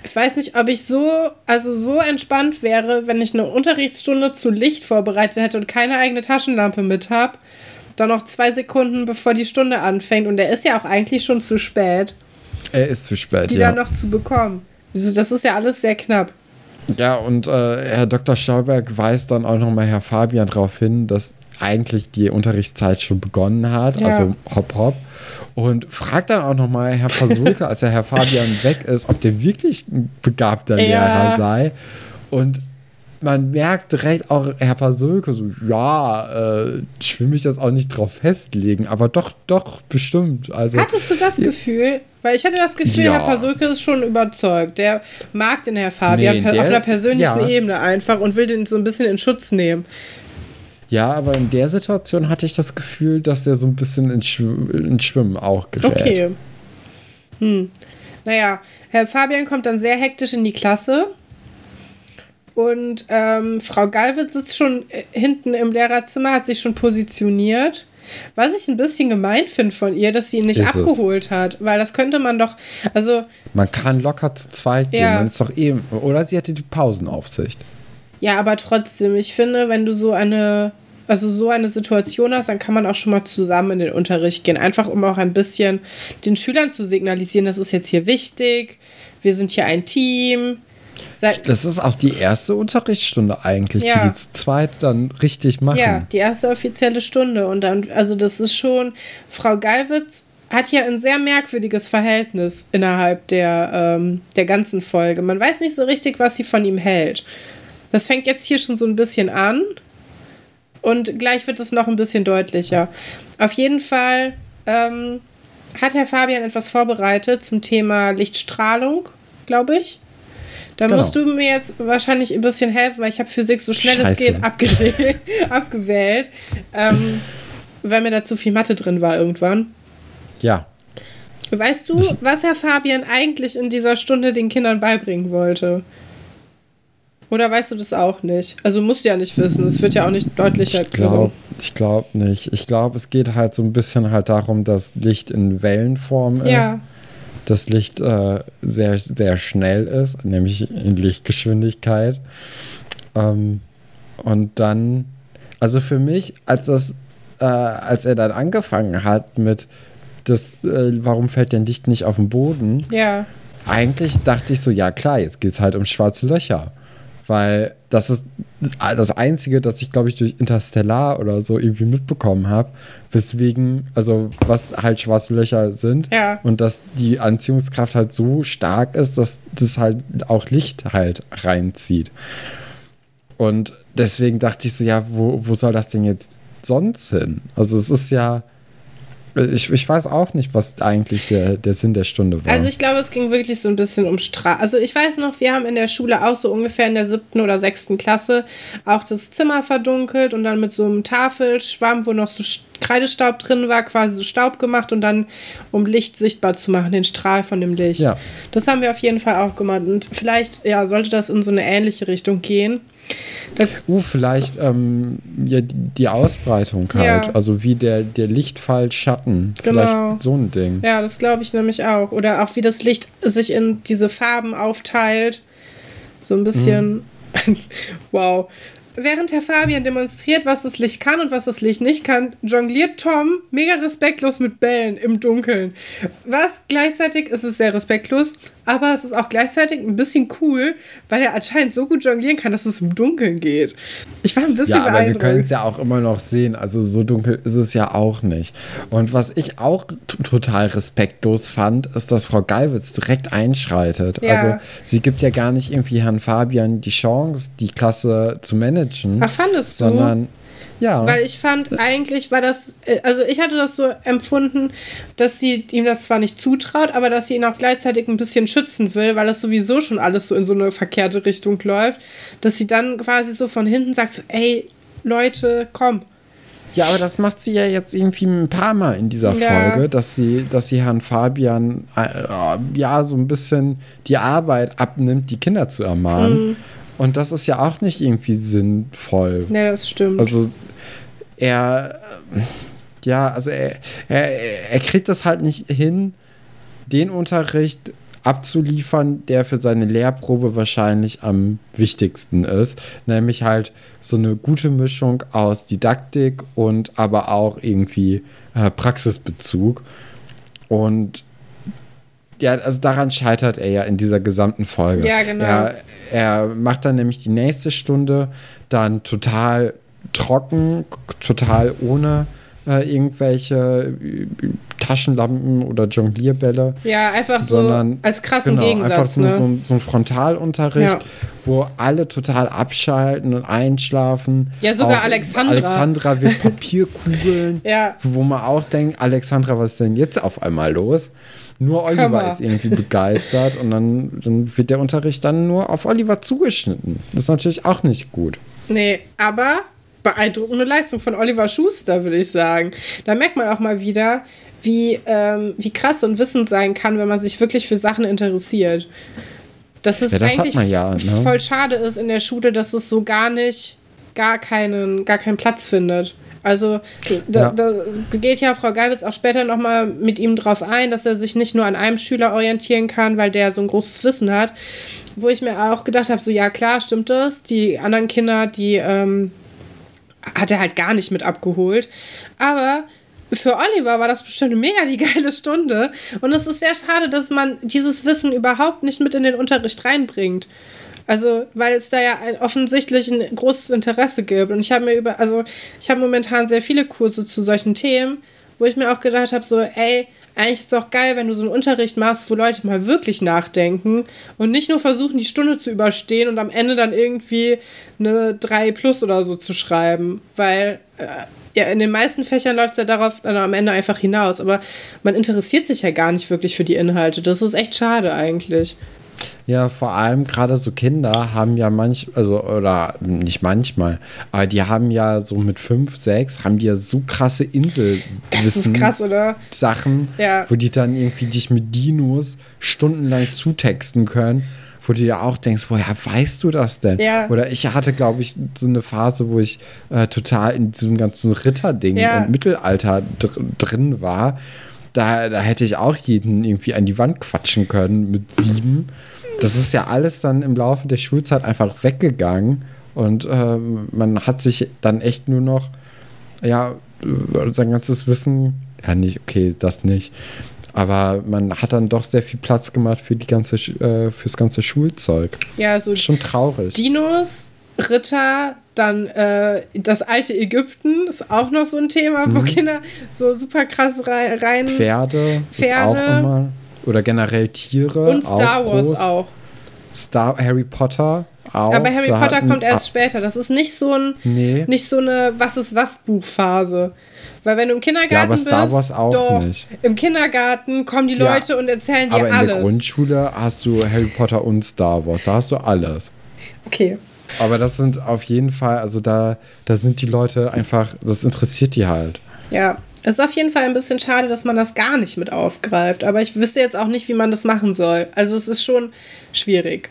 ich weiß nicht, ob ich so, also so entspannt wäre, wenn ich eine Unterrichtsstunde zu Licht vorbereitet hätte und keine eigene Taschenlampe mit habe. Dann noch zwei Sekunden, bevor die Stunde anfängt. Und er ist ja auch eigentlich schon zu spät. Er ist zu spät, die ja. dann noch zu bekommen. Also das ist ja alles sehr knapp. Ja, und äh, Herr Dr. Schauberg weist dann auch nochmal Herr Fabian darauf hin, dass eigentlich die Unterrichtszeit schon begonnen hat, ja. also hopp hopp. Und fragt dann auch nochmal Herr Pasulke, als der Herr Fabian weg ist, ob der wirklich ein begabter ja. Lehrer sei. Und man merkt direkt auch Herr Pasulke so, ja, äh, ich will mich das auch nicht drauf festlegen, aber doch, doch, bestimmt. Also, Hattest du das ja. Gefühl? Weil ich hatte das Gefühl, ja. Herr Pasulke ist schon überzeugt. Der mag den Herr Fabian nee, auf einer persönlichen ja. Ebene einfach und will den so ein bisschen in Schutz nehmen. Ja, aber in der Situation hatte ich das Gefühl, dass der so ein bisschen ins, Schw ins Schwimmen auch gerät. Okay. Hm. Naja, Herr Fabian kommt dann sehr hektisch in die Klasse und ähm, Frau Galwitz sitzt schon äh, hinten im Lehrerzimmer, hat sich schon positioniert. Was ich ein bisschen gemein finde von ihr, dass sie ihn nicht ist abgeholt es. hat, weil das könnte man doch, also. Man kann locker zu zweit gehen, ja. man ist doch eben, oder sie hatte die Pausenaufsicht. Ja, aber trotzdem, ich finde, wenn du so eine, also so eine Situation hast, dann kann man auch schon mal zusammen in den Unterricht gehen, einfach um auch ein bisschen den Schülern zu signalisieren, das ist jetzt hier wichtig, wir sind hier ein Team, das ist auch die erste Unterrichtsstunde eigentlich, ja. die die zu zweit dann richtig machen. Ja, die erste offizielle Stunde. Und dann, also das ist schon, Frau Gallwitz hat ja ein sehr merkwürdiges Verhältnis innerhalb der, ähm, der ganzen Folge. Man weiß nicht so richtig, was sie von ihm hält. Das fängt jetzt hier schon so ein bisschen an. Und gleich wird es noch ein bisschen deutlicher. Auf jeden Fall ähm, hat Herr Fabian etwas vorbereitet zum Thema Lichtstrahlung, glaube ich. Da genau. musst du mir jetzt wahrscheinlich ein bisschen helfen, weil ich habe Physik so schnell Scheiße. es geht abgewählt, abgewählt ähm, weil mir da zu viel Mathe drin war irgendwann. Ja. Weißt du, was Herr Fabian eigentlich in dieser Stunde den Kindern beibringen wollte? Oder weißt du das auch nicht? Also musst du ja nicht wissen. Es wird ja auch nicht deutlicher. Ich glaube glaub nicht. Ich glaube, es geht halt so ein bisschen halt darum, dass Licht in Wellenform ist. Ja das Licht äh, sehr, sehr schnell ist, nämlich in Lichtgeschwindigkeit. Ähm, und dann, also für mich, als das, äh, als er dann angefangen hat mit das, äh, warum fällt denn Licht nicht auf den Boden? Ja. Eigentlich dachte ich so, ja klar, jetzt geht es halt um schwarze Löcher. Weil das ist das Einzige, das ich, glaube ich, durch Interstellar oder so irgendwie mitbekommen habe, weswegen, also was halt schwarze Löcher sind ja. und dass die Anziehungskraft halt so stark ist, dass das halt auch Licht halt reinzieht. Und deswegen dachte ich so, ja, wo, wo soll das denn jetzt sonst hin? Also es ist ja ich, ich weiß auch nicht, was eigentlich der, der Sinn der Stunde war. Also ich glaube, es ging wirklich so ein bisschen um Strahl. Also ich weiß noch, wir haben in der Schule auch so ungefähr in der siebten oder sechsten Klasse auch das Zimmer verdunkelt und dann mit so einem Tafelschwamm, wo noch so Kreidestaub drin war, quasi so Staub gemacht und dann um Licht sichtbar zu machen, den Strahl von dem Licht. Ja. Das haben wir auf jeden Fall auch gemacht. Und vielleicht, ja, sollte das in so eine ähnliche Richtung gehen. Das uh, vielleicht ähm, ja, die Ausbreitung halt. Ja. Also wie der, der Lichtfall Schatten. Genau. Vielleicht so ein Ding. Ja, das glaube ich nämlich auch. Oder auch wie das Licht sich in diese Farben aufteilt. So ein bisschen. Mhm. wow. Während Herr Fabian demonstriert, was das Licht kann und was das Licht nicht kann, jongliert Tom mega respektlos mit Bällen im Dunkeln. Was gleichzeitig ist es sehr respektlos, aber es ist auch gleichzeitig ein bisschen cool, weil er anscheinend so gut jonglieren kann, dass es im Dunkeln geht. Ich war ein bisschen Ja, aber wir können es ja auch immer noch sehen. Also so dunkel ist es ja auch nicht. Und was ich auch total respektlos fand, ist, dass Frau Geilwitz direkt einschreitet. Ja. Also sie gibt ja gar nicht irgendwie Herrn Fabian die Chance, die Klasse zu managen. Ach, fandest du? Sondern ja. Weil ich fand, eigentlich war das, äh, also ich hatte das so empfunden, dass sie ihm das zwar nicht zutraut, aber dass sie ihn auch gleichzeitig ein bisschen schützen will, weil das sowieso schon alles so in so eine verkehrte Richtung läuft, dass sie dann quasi so von hinten sagt, so, ey, Leute, komm. Ja, aber das macht sie ja jetzt irgendwie ein paar Mal in dieser ja. Folge, dass sie, dass sie Herrn Fabian äh, ja so ein bisschen die Arbeit abnimmt, die Kinder zu ermahnen. Mhm. Und das ist ja auch nicht irgendwie sinnvoll. Ja, das stimmt. Also er, ja, also er, er, er kriegt das halt nicht hin, den Unterricht abzuliefern, der für seine Lehrprobe wahrscheinlich am wichtigsten ist. Nämlich halt so eine gute Mischung aus Didaktik und aber auch irgendwie äh, Praxisbezug. Und ja, also daran scheitert er ja in dieser gesamten Folge. Ja, genau. Er, er macht dann nämlich die nächste Stunde dann total trocken, total ohne äh, irgendwelche äh, Taschenlampen oder Jonglierbälle. Ja, einfach sondern, so als krassen genau, Gegensatz. Einfach nur ne? so, so, ein Frontalunterricht, ja. wo alle total abschalten und einschlafen. Ja, sogar auch Alexandra. Alexandra wird Papierkugeln, ja. wo man auch denkt, Alexandra, was ist denn jetzt auf einmal los? Nur Oliver ist irgendwie begeistert und dann, dann wird der Unterricht dann nur auf Oliver zugeschnitten. Das ist natürlich auch nicht gut. Nee, aber beeindruckende Leistung von Oliver Schuster, würde ich sagen. Da merkt man auch mal wieder, wie, ähm, wie krass und wissend sein kann, wenn man sich wirklich für Sachen interessiert. Dass es ja, das eigentlich ja, ne? voll schade ist in der Schule, dass es so gar nicht, gar keinen, gar keinen Platz findet. Also da, ja. da geht ja Frau Geibitz auch später nochmal mit ihm drauf ein, dass er sich nicht nur an einem Schüler orientieren kann, weil der so ein großes Wissen hat. Wo ich mir auch gedacht habe, so ja klar, stimmt das. Die anderen Kinder, die ähm, hat er halt gar nicht mit abgeholt. Aber für Oliver war das bestimmt mega die geile Stunde. Und es ist sehr schade, dass man dieses Wissen überhaupt nicht mit in den Unterricht reinbringt. Also, weil es da ja ein, offensichtlich ein großes Interesse gibt. Und ich habe mir über, also ich habe momentan sehr viele Kurse zu solchen Themen, wo ich mir auch gedacht habe, so, ey, eigentlich ist es auch geil, wenn du so einen Unterricht machst, wo Leute mal wirklich nachdenken und nicht nur versuchen, die Stunde zu überstehen und am Ende dann irgendwie eine 3 plus oder so zu schreiben. Weil äh, ja, in den meisten Fächern läuft es ja darauf dann am Ende einfach hinaus. Aber man interessiert sich ja gar nicht wirklich für die Inhalte. Das ist echt schade eigentlich. Ja, vor allem gerade so Kinder haben ja manch, also oder nicht manchmal, aber die haben ja so mit fünf, sechs, haben die ja so krasse Insel das ist krass, oder? Sachen, ja. wo die dann irgendwie dich mit Dinos stundenlang zutexten können wo du dir auch denkst, woher weißt du das denn? Ja. Oder ich hatte, glaube ich, so eine Phase, wo ich äh, total in diesem ganzen Ritterding ja. und Mittelalter dr drin war. Da, da hätte ich auch jeden irgendwie an die Wand quatschen können mit sieben. Das ist ja alles dann im Laufe der Schulzeit einfach weggegangen und ähm, man hat sich dann echt nur noch, ja, sein ganzes Wissen, ja, nicht, okay, das nicht, aber man hat dann doch sehr viel Platz gemacht für die ganze, äh, fürs ganze Schulzeug. Ja, so. Schon traurig. Dinos, Ritter, dann äh, das alte Ägypten ist auch noch so ein Thema, mhm. wo Kinder so super krass rein. Pferde, Pferde. Ist auch immer. Oder generell Tiere. Und Star Wars groß. auch. Star Harry Potter auch. Aber Harry Potter kommt erst später. Das ist nicht so ein nee. nicht so eine Was ist was Buchphase. Weil wenn du im Kindergarten ja, aber Star Wars auch doch, nicht. Im Kindergarten kommen die ja, Leute und erzählen dir aber alles. Aber in der Grundschule hast du Harry Potter und Star Wars. Da hast du alles. Okay. Aber das sind auf jeden Fall, also da, da sind die Leute einfach, das interessiert die halt. Ja, es ist auf jeden Fall ein bisschen schade, dass man das gar nicht mit aufgreift. Aber ich wüsste jetzt auch nicht, wie man das machen soll. Also es ist schon schwierig.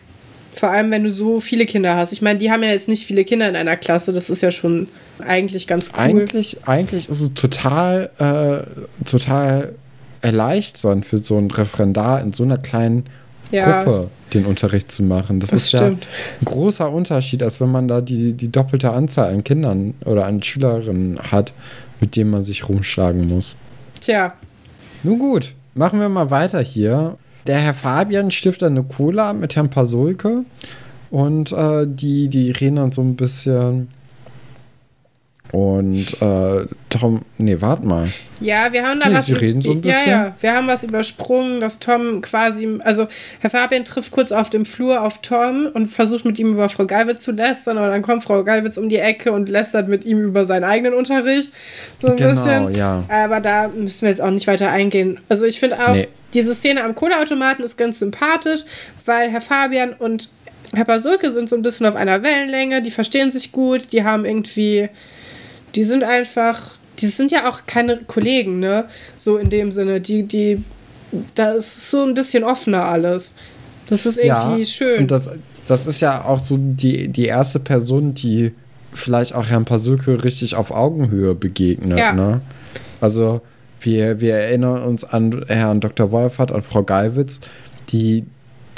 Vor allem, wenn du so viele Kinder hast. Ich meine, die haben ja jetzt nicht viele Kinder in einer Klasse. Das ist ja schon eigentlich ganz cool. Eigentlich, eigentlich ist es total, äh, total erleichternd für so einen Referendar in so einer kleinen ja. Gruppe den Unterricht zu machen. Das, das ist stimmt. ja ein großer Unterschied, als wenn man da die, die doppelte Anzahl an Kindern oder an Schülerinnen hat, mit denen man sich rumschlagen muss. Tja. Nun gut, machen wir mal weiter hier. Der Herr Fabian stiftet eine Cola mit Herrn Pasulke und äh, die, die reden dann so ein bisschen und äh, Tom, nee, warte mal. Ja, wir haben da nee, was. Sie reden so ein bisschen. Ja, ja, wir haben was übersprungen, dass Tom quasi, also Herr Fabian trifft kurz auf dem Flur auf Tom und versucht mit ihm über Frau Galwitz zu lästern, und dann kommt Frau Galwitz um die Ecke und lästert mit ihm über seinen eigenen Unterricht. So ein genau, bisschen. Ja. Aber da müssen wir jetzt auch nicht weiter eingehen. Also ich finde auch, nee. diese Szene am Kohleautomaten ist ganz sympathisch, weil Herr Fabian und Herr Pasulke sind so ein bisschen auf einer Wellenlänge, die verstehen sich gut, die haben irgendwie die sind einfach, die sind ja auch keine Kollegen, ne? So in dem Sinne, die, die, da ist so ein bisschen offener alles. Das ist irgendwie ja, schön. Und das, das ist ja auch so die, die erste Person, die vielleicht auch Herrn Pasulke richtig auf Augenhöhe begegnet, ja. ne? Also, wir, wir erinnern uns an Herrn Dr. Wolfert, an Frau Gallwitz, die,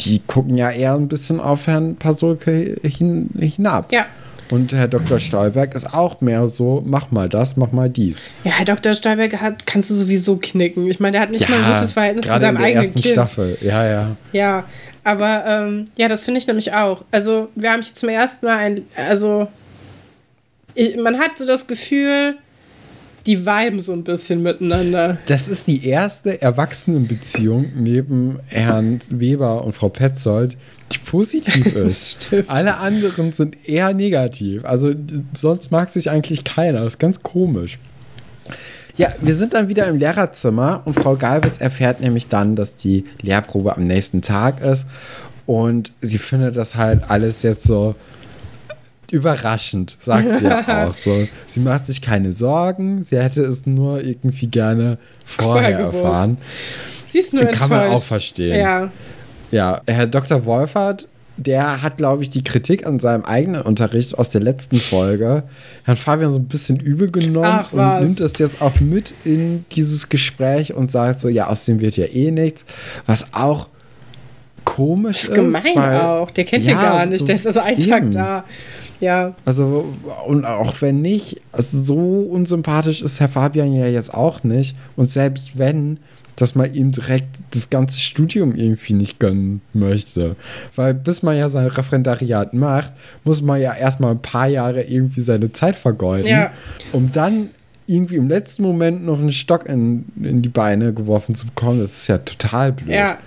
die gucken ja eher ein bisschen auf Herrn Pasulke hin, hinab. Ja. Und Herr Dr. Stolberg ist auch mehr so, mach mal das, mach mal dies. Ja, Herr Dr. Stolberg hat, kannst du sowieso knicken. Ich meine, der hat nicht ja, mal ein gutes Verhältnis zu seinem in der eigenen ersten kind. Staffel, ja, ja. Ja, aber ähm, ja, das finde ich nämlich auch. Also, wir haben hier zum ersten Mal ein, also, ich, man hat so das Gefühl, die viben so ein bisschen miteinander. Das ist die erste Erwachsenenbeziehung neben Herrn Weber und Frau Petzold, die positiv ist. Alle anderen sind eher negativ. Also sonst mag sich eigentlich keiner. Das ist ganz komisch. Ja, wir sind dann wieder im Lehrerzimmer und Frau Galwitz erfährt nämlich dann, dass die Lehrprobe am nächsten Tag ist. Und sie findet das halt alles jetzt so überraschend, sagt sie ja auch so. Sie macht sich keine Sorgen, sie hätte es nur irgendwie gerne vorher erfahren. Sie ist nur Kann man auch verstehen. Ja. Ja, Herr Dr. Wolfert, der hat, glaube ich, die Kritik an seinem eigenen Unterricht aus der letzten Folge Herrn Fabian so ein bisschen übel genommen Ach, und nimmt das jetzt auch mit in dieses Gespräch und sagt so, ja, aus dem wird ja eh nichts. Was auch komisch ist. Das ist gemein weil, auch. Der kennt ja, ja gar nicht. So der ist also einen Tag da. Ja. Also, und auch wenn nicht, also so unsympathisch ist Herr Fabian ja jetzt auch nicht. Und selbst wenn, dass man ihm direkt das ganze Studium irgendwie nicht gönnen möchte. Weil bis man ja sein Referendariat macht, muss man ja erstmal ein paar Jahre irgendwie seine Zeit vergeuden, ja. um dann irgendwie im letzten Moment noch einen Stock in, in die Beine geworfen zu bekommen, das ist ja total blöd. Ja.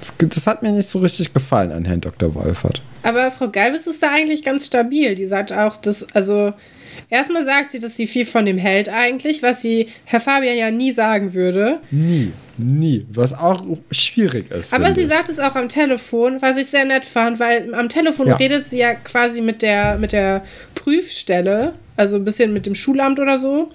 Das, das hat mir nicht so richtig gefallen an Herrn Dr. Wolfert. Aber Frau Galwitz ist da eigentlich ganz stabil. Die sagt auch, dass, also Erstmal sagt sie, dass sie viel von dem hält eigentlich, was sie Herr Fabian ja nie sagen würde. Nie, nie. Was auch schwierig ist. Aber sie ich. sagt es auch am Telefon, was ich sehr nett fand, weil am Telefon ja. redet sie ja quasi mit der, mit der Prüfstelle, also ein bisschen mit dem Schulamt oder so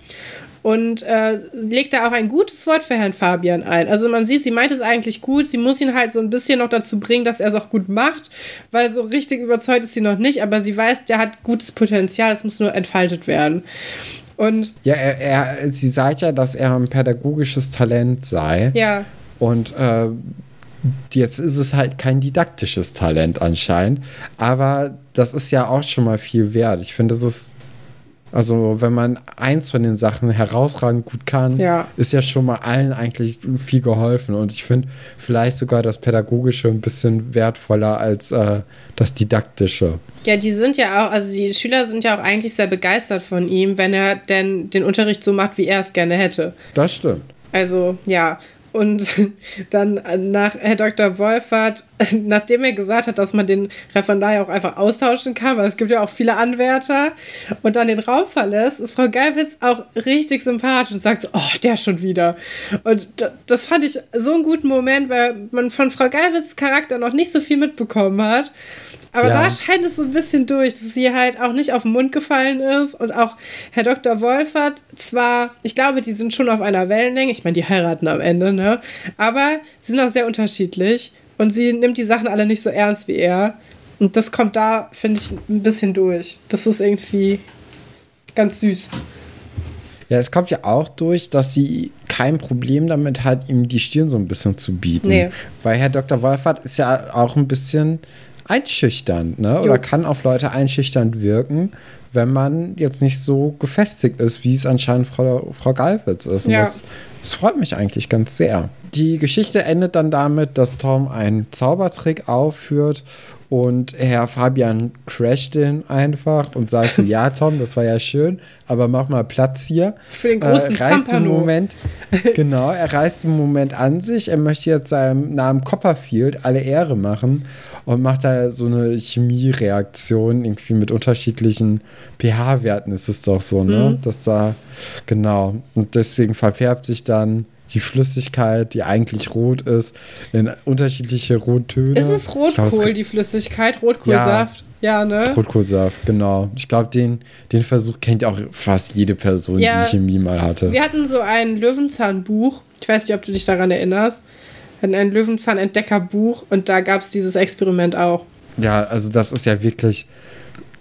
und äh, legt da auch ein gutes Wort für Herrn Fabian ein. Also man sieht, sie meint es eigentlich gut, sie muss ihn halt so ein bisschen noch dazu bringen, dass er es auch gut macht, weil so richtig überzeugt ist sie noch nicht, aber sie weiß, der hat gutes Potenzial, es muss nur entfaltet werden. Und ja, er, er, sie sagt ja, dass er ein pädagogisches Talent sei. Ja. Und äh, jetzt ist es halt kein didaktisches Talent anscheinend, aber das ist ja auch schon mal viel wert. Ich finde, das ist also wenn man eins von den Sachen herausragend gut kann, ja. ist ja schon mal allen eigentlich viel geholfen. Und ich finde vielleicht sogar das Pädagogische ein bisschen wertvoller als äh, das Didaktische. Ja, die sind ja auch, also die Schüler sind ja auch eigentlich sehr begeistert von ihm, wenn er denn den Unterricht so macht, wie er es gerne hätte. Das stimmt. Also ja, und dann nach Herr Dr. Wolfert, nachdem er gesagt hat, dass man den Referendar ja auch einfach austauschen kann, weil es gibt ja auch viele Anwärter, und dann den Raum verlässt, ist Frau Geilwitz auch richtig sympathisch und sagt so, oh, der schon wieder. Und das fand ich so einen guten Moment, weil man von Frau Geilwitz Charakter noch nicht so viel mitbekommen hat. Aber ja. da scheint es so ein bisschen durch, dass sie halt auch nicht auf den Mund gefallen ist und auch Herr Dr. Wolfert zwar, ich glaube, die sind schon auf einer Wellenlänge, ich meine, die heiraten am Ende, ne? Aber sie sind auch sehr unterschiedlich und sie nimmt die Sachen alle nicht so ernst wie er. Und das kommt da, finde ich, ein bisschen durch. Das ist irgendwie ganz süß. Ja, es kommt ja auch durch, dass sie kein Problem damit hat, ihm die Stirn so ein bisschen zu bieten. Nee. Weil Herr Dr. Wolfert ist ja auch ein bisschen einschüchternd, ne? Oder kann auf Leute einschüchternd wirken, wenn man jetzt nicht so gefestigt ist, wie es anscheinend Frau, Frau Galwitz ist. Und ja. das, das freut mich eigentlich ganz sehr. Die Geschichte endet dann damit, dass Tom einen Zaubertrick aufführt und Herr Fabian crasht den einfach und sagt so, ja Tom, das war ja schön, aber mach mal Platz hier. Für den großen äh, reißt im Moment, Genau, er reißt im Moment an sich. Er möchte jetzt seinem Namen Copperfield alle Ehre machen und macht da so eine Chemiereaktion irgendwie mit unterschiedlichen pH-Werten ist es doch so, ne? Mhm. Dass da, genau. Und deswegen verfärbt sich dann die Flüssigkeit, die eigentlich rot ist, in unterschiedliche Rottöne. Ist es Rotkohl, glaub, die Flüssigkeit? Rotkohlsaft? Ja, ja ne? Rotkohlsaft, genau. Ich glaube, den, den Versuch kennt auch fast jede Person, ja. die Chemie mal hatte. Wir hatten so ein Löwenzahnbuch. Ich weiß nicht, ob du dich daran erinnerst. Wir hatten ein Löwenzahn-Entdeckerbuch und da gab es dieses Experiment auch. Ja, also das ist ja wirklich.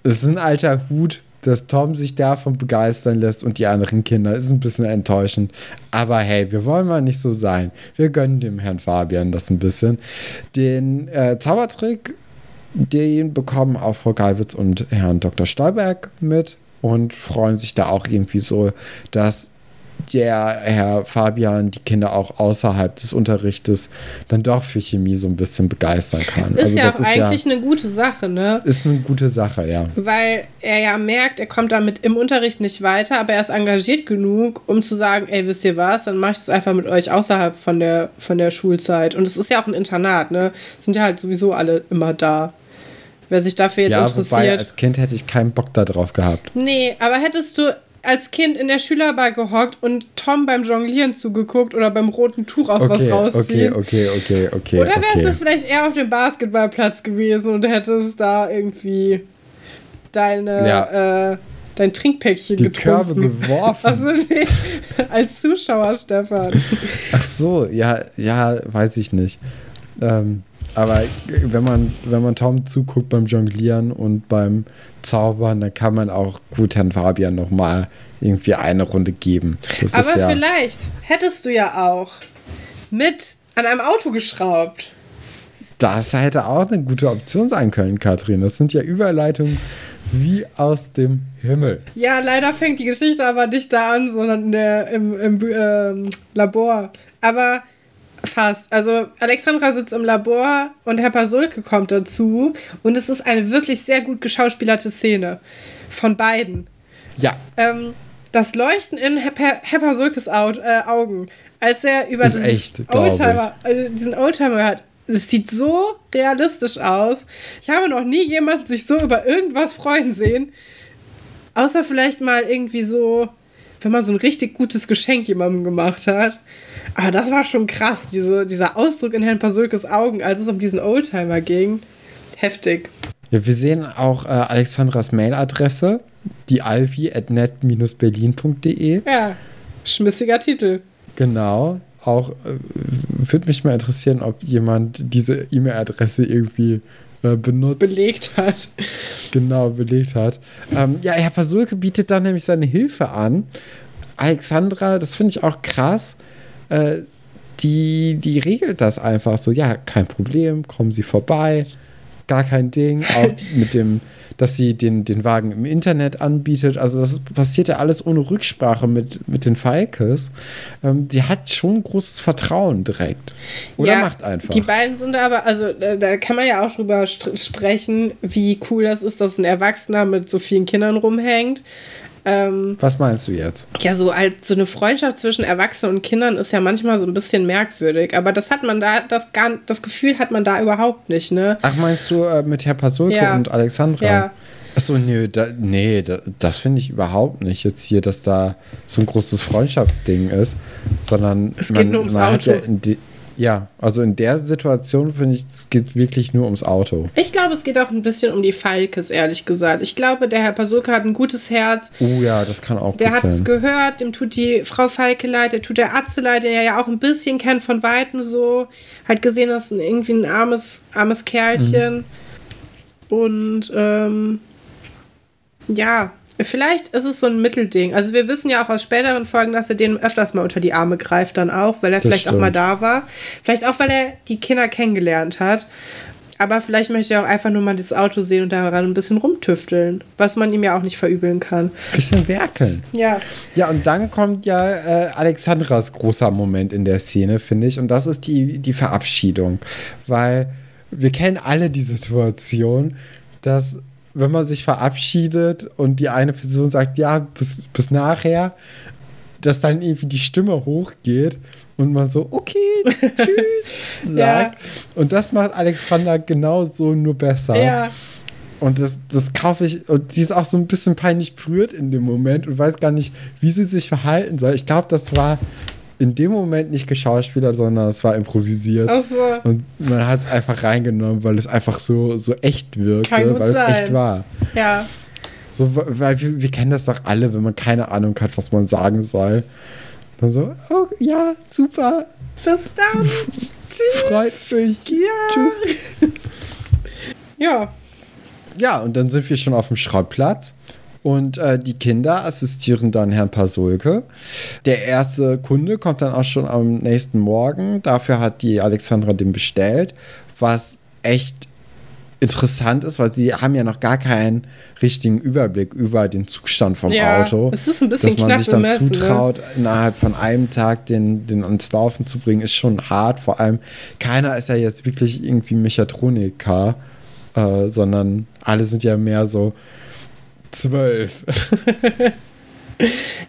Es ist ein alter Hut dass Tom sich davon begeistern lässt und die anderen Kinder. Ist ein bisschen enttäuschend. Aber hey, wir wollen mal nicht so sein. Wir gönnen dem Herrn Fabian das ein bisschen. Den äh, Zaubertrick, den bekommen auch Frau Galwitz und Herrn Dr. Stolberg mit und freuen sich da auch irgendwie so, dass der Herr Fabian die Kinder auch außerhalb des Unterrichtes dann doch für Chemie so ein bisschen begeistern kann. Ist also ja auch eigentlich ja, eine gute Sache, ne? Ist eine gute Sache, ja. Weil er ja merkt, er kommt damit im Unterricht nicht weiter, aber er ist engagiert genug, um zu sagen, ey, wisst ihr was, dann mach ich es einfach mit euch außerhalb von der, von der Schulzeit. Und es ist ja auch ein Internat, ne? Sind ja halt sowieso alle immer da. Wer sich dafür jetzt ja, interessiert. Wobei, als Kind hätte ich keinen Bock darauf gehabt. Nee, aber hättest du als Kind in der Schülerbar gehockt und Tom beim Jonglieren zugeguckt oder beim roten Tuch aus okay, was rausziehen. Okay, okay, okay, okay. Oder wärst okay. du vielleicht eher auf dem Basketballplatz gewesen und hättest da irgendwie deine, ja. äh, dein Trinkpäckchen Die getrunken. Körbe geworfen. Also nee, als Zuschauer, Stefan. Ach so, ja, ja, weiß ich nicht. Ähm, aber wenn man, wenn man Tom zuguckt beim Jonglieren und beim Zaubern, dann kann man auch gut Herrn Fabian nochmal irgendwie eine Runde geben. Das Aber ja vielleicht hättest du ja auch mit an einem Auto geschraubt. Das hätte auch eine gute Option sein können, Katrin. Das sind ja Überleitungen wie aus dem Himmel. Ja, leider fängt die Geschichte aber nicht da an, sondern der, im, im äh, Labor. Aber Fast. Also Alexandra sitzt im Labor und Herr Pasulke kommt dazu und es ist eine wirklich sehr gut geschauspielerte Szene von beiden. Ja. Ähm, das Leuchten in Hepper Sulkes äh, Augen, als er über echt, Oldtimer, also diesen Oldtimer hat. Es sieht so realistisch aus. Ich habe noch nie jemanden sich so über irgendwas freuen sehen. Außer vielleicht mal irgendwie so, wenn man so ein richtig gutes Geschenk jemandem gemacht hat. Aber das war schon krass, diese, dieser Ausdruck in Herrn Pasulkes Augen, als es um diesen Oldtimer ging. Heftig. Ja, wir sehen auch äh, Alexandras Mailadresse, die alvi.net-berlin.de. Ja, schmissiger Titel. Genau. Auch äh, würde mich mal interessieren, ob jemand diese E-Mail-Adresse irgendwie äh, benutzt. Belegt hat. Genau, belegt hat. Ähm, ja, Herr Pasulke bietet dann nämlich seine Hilfe an. Alexandra, das finde ich auch krass, äh, die, die regelt das einfach so. Ja, kein Problem, kommen Sie vorbei gar kein Ding. Auch mit dem, dass sie den, den Wagen im Internet anbietet. Also das passiert ja alles ohne Rücksprache mit, mit den Falkes. Ähm, die hat schon großes Vertrauen direkt. Oder ja, macht einfach. Die beiden sind aber, also da kann man ja auch drüber sprechen, wie cool das ist, dass ein Erwachsener mit so vielen Kindern rumhängt. Ähm, Was meinst du jetzt? Ja, so als so eine Freundschaft zwischen Erwachsenen und Kindern ist ja manchmal so ein bisschen merkwürdig, aber das hat man da, das gar, das Gefühl hat man da überhaupt nicht, ne? Ach, meinst du äh, mit Herr Pasulko ja. und Alexandra? Ja. Achso, nee, da, nee, da, das finde ich überhaupt nicht jetzt hier, dass da so ein großes Freundschaftsding ist, sondern es geht man, nur ums Auto. Ja ja, also in der Situation finde ich, es geht wirklich nur ums Auto. Ich glaube, es geht auch ein bisschen um die Falkes, ehrlich gesagt. Ich glaube, der Herr Pasulka hat ein gutes Herz. Oh ja, das kann auch Der hat es gehört, dem tut die Frau Falke leid, der tut der Atze leid, der er ja auch ein bisschen kennt von Weitem so. Hat gesehen, dass irgendwie ein armes, armes Kerlchen. Mhm. Und ähm, ja, Vielleicht ist es so ein Mittelding. Also wir wissen ja auch aus späteren Folgen, dass er denen öfters mal unter die Arme greift dann auch, weil er das vielleicht stimmt. auch mal da war. Vielleicht auch, weil er die Kinder kennengelernt hat. Aber vielleicht möchte er auch einfach nur mal das Auto sehen und daran ein bisschen rumtüfteln, was man ihm ja auch nicht verübeln kann. Bisschen werkeln. Ja. Ja, und dann kommt ja äh, Alexandras großer Moment in der Szene, finde ich. Und das ist die, die Verabschiedung. Weil wir kennen alle die Situation, dass wenn man sich verabschiedet und die eine Person sagt, ja, bis, bis nachher, dass dann irgendwie die Stimme hochgeht und man so, okay, tschüss, sagt. Ja. Und das macht Alexandra genauso nur besser. Ja. Und das, das kaufe ich, und sie ist auch so ein bisschen peinlich berührt in dem Moment und weiß gar nicht, wie sie sich verhalten soll. Ich glaube, das war in dem Moment nicht geschauspielert, sondern es war improvisiert. Ach so. Und man hat es einfach reingenommen, weil es einfach so, so echt wirkte, weil sein. es echt war. Ja. So, weil wir, wir kennen das doch alle, wenn man keine Ahnung hat, was man sagen soll. Dann so, oh ja, super. Bis dann. Tschüss. Freut mich. Ja. Tschüss. ja. Ja, und dann sind wir schon auf dem Schrottplatz. Und äh, die Kinder assistieren dann Herrn Pasulke. Der erste Kunde kommt dann auch schon am nächsten Morgen. Dafür hat die Alexandra den bestellt, was echt interessant ist, weil sie haben ja noch gar keinen richtigen Überblick über den Zustand vom ja, Auto. Es ist ein bisschen Dass man sich dann bemessen, ne? zutraut, ne? innerhalb von einem Tag den, den ans Laufen zu bringen, ist schon hart. Vor allem, keiner ist ja jetzt wirklich irgendwie Mechatroniker, äh, sondern alle sind ja mehr so, Zwölf.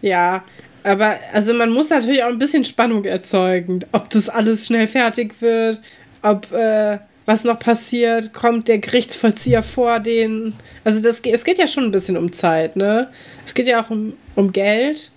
ja, aber also man muss natürlich auch ein bisschen Spannung erzeugen, ob das alles schnell fertig wird, ob äh, was noch passiert, kommt der Gerichtsvollzieher vor den. Also das, es geht ja schon ein bisschen um Zeit, ne? Es geht ja auch um, um Geld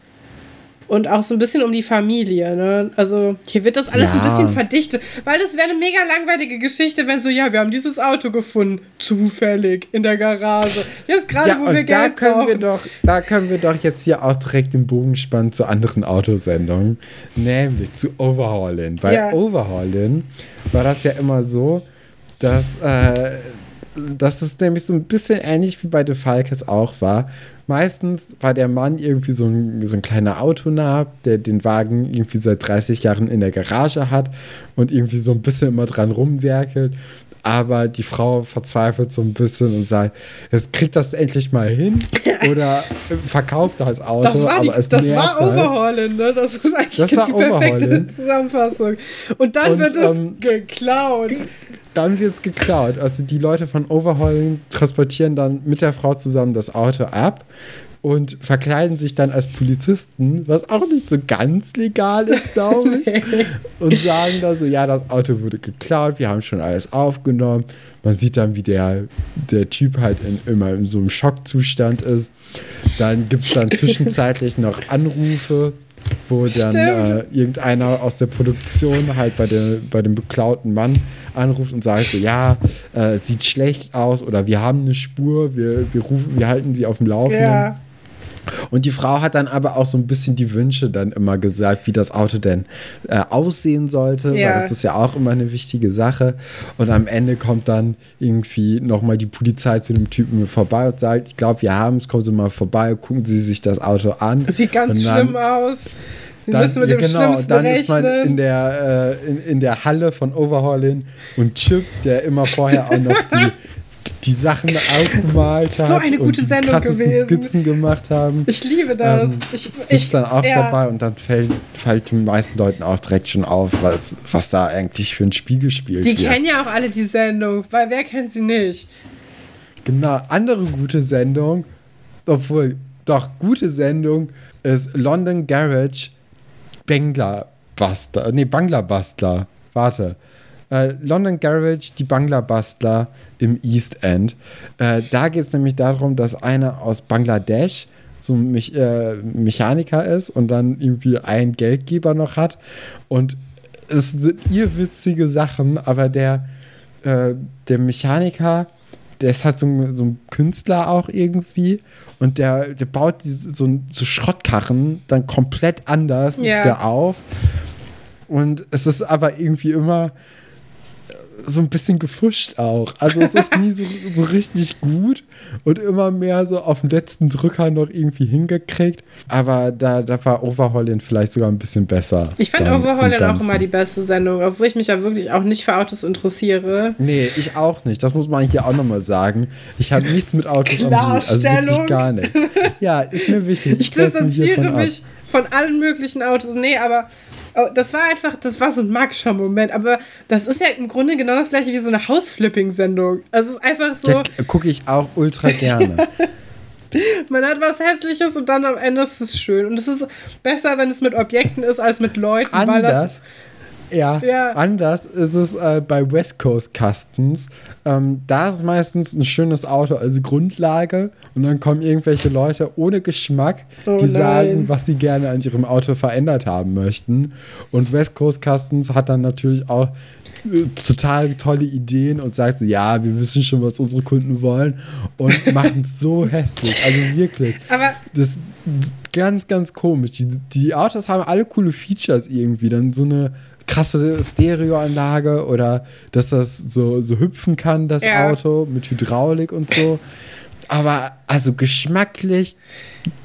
und auch so ein bisschen um die Familie. Ne? Also hier wird das alles ja. ein bisschen verdichtet, weil das wäre eine mega langweilige Geschichte, wenn so, ja, wir haben dieses Auto gefunden, zufällig in der Garage. Jetzt gerade, ja, wo wir da Geld können brauchen. wir doch, Da können wir doch jetzt hier auch direkt den Bogen spannen zu anderen Autosendungen, nämlich zu Overhauling. Bei ja. Overhauling war das ja immer so, dass äh, dass es nämlich so ein bisschen ähnlich wie bei The Falkes auch war. Meistens war der Mann irgendwie so ein, so ein kleiner Autonah, der den Wagen irgendwie seit 30 Jahren in der Garage hat und irgendwie so ein bisschen immer dran rumwerkelt. Aber die Frau verzweifelt so ein bisschen und sagt, jetzt kriegt das endlich mal hin oder verkauft das Auto. Das war, die, das war halt. Overhaulen, ne? Das ist eigentlich das die perfekte Zusammenfassung. Und dann und, wird es ähm, geklaut dann wird es geklaut. Also die Leute von Overhauling transportieren dann mit der Frau zusammen das Auto ab, und verkleiden sich dann als Polizisten, was auch nicht so ganz legal ist, glaube ich. und sagen dann so, ja, das Auto wurde geklaut, wir haben schon alles aufgenommen. Man sieht dann, wie der, der Typ halt in, immer in so einem Schockzustand ist. Dann gibt es dann zwischenzeitlich noch Anrufe wo dann äh, irgendeiner aus der Produktion halt bei, der, bei dem beklauten Mann anruft und sagt so, ja, äh, sieht schlecht aus oder wir haben eine Spur, wir, wir, rufen, wir halten sie auf dem Laufenden. Ja. Und die Frau hat dann aber auch so ein bisschen die Wünsche dann immer gesagt, wie das Auto denn äh, aussehen sollte, ja. weil das ist ja auch immer eine wichtige Sache. Und am Ende kommt dann irgendwie nochmal die Polizei zu dem Typen vorbei und sagt, ich glaube, wir haben es, kommen Sie mal vorbei, gucken Sie sich das Auto an. Das sieht ganz dann, schlimm aus. Sie dann, müssen mit ja, dem genau, dann rechnen. ist man in der, äh, in, in der Halle von Overhauling und Chip, der immer vorher auch noch die die Sachen aufgemalt so eine gute und Sendung gewesen. Skizzen gemacht haben. Ich liebe das. Ähm, ich, ist dann auch ja. dabei und dann fällt, fällt den meisten Leuten auch direkt schon auf, was, was da eigentlich für ein Spiel gespielt die wird. Die kennen ja auch alle die Sendung, weil wer kennt sie nicht? Genau, andere gute Sendung, obwohl doch gute Sendung ist London Garage Bangla Buster. Nee, Bangla Bustler. Warte. Äh, London Garage, die Bangla-Bastler im East End. Äh, da geht es nämlich darum, dass einer aus Bangladesch so ein Me äh, Mechaniker ist und dann irgendwie einen Geldgeber noch hat. Und es sind irrwitzige Sachen, aber der, äh, der Mechaniker, der ist halt so, so ein Künstler auch irgendwie und der, der baut diese, so, so Schrottkarren dann komplett anders yeah. wieder auf. Und es ist aber irgendwie immer so ein bisschen gefuscht auch. Also es ist nie so, so richtig gut und immer mehr so auf den letzten Drücker noch irgendwie hingekriegt. Aber da, da war Overhauling vielleicht sogar ein bisschen besser. Ich fand Overhauling auch immer die beste Sendung, obwohl ich mich ja wirklich auch nicht für Autos interessiere. Nee, ich auch nicht. Das muss man hier auch nochmal sagen. Ich habe nichts mit Autos am Hut. Also wirklich gar nicht. Ja, ist mir wichtig. Ich, ich distanziere mich von allen möglichen Autos. Nee, aber Oh, das war einfach, das war so ein magischer Moment. Aber das ist ja im Grunde genau das gleiche wie so eine Hausflipping-Sendung. Also es ist einfach so. Gucke ich auch ultra gerne. Man hat was Hässliches und dann am Ende ist es schön. Und es ist besser, wenn es mit Objekten ist, als mit Leuten. Anders, weil das ja, ja, anders ist es äh, bei West Coast Customs. Ähm, da ist meistens ein schönes Auto als Grundlage und dann kommen irgendwelche Leute ohne Geschmack, oh die nein. sagen, was sie gerne an ihrem Auto verändert haben möchten. Und West Coast Customs hat dann natürlich auch äh, total tolle Ideen und sagt so, ja, wir wissen schon, was unsere Kunden wollen und machen es so hässlich. Also wirklich. Aber das, ist ganz, ganz komisch. Die, die Autos haben alle coole Features irgendwie. Dann so eine krasse Stereoanlage oder dass das so, so hüpfen kann, das ja. Auto mit Hydraulik und so. Aber also geschmacklich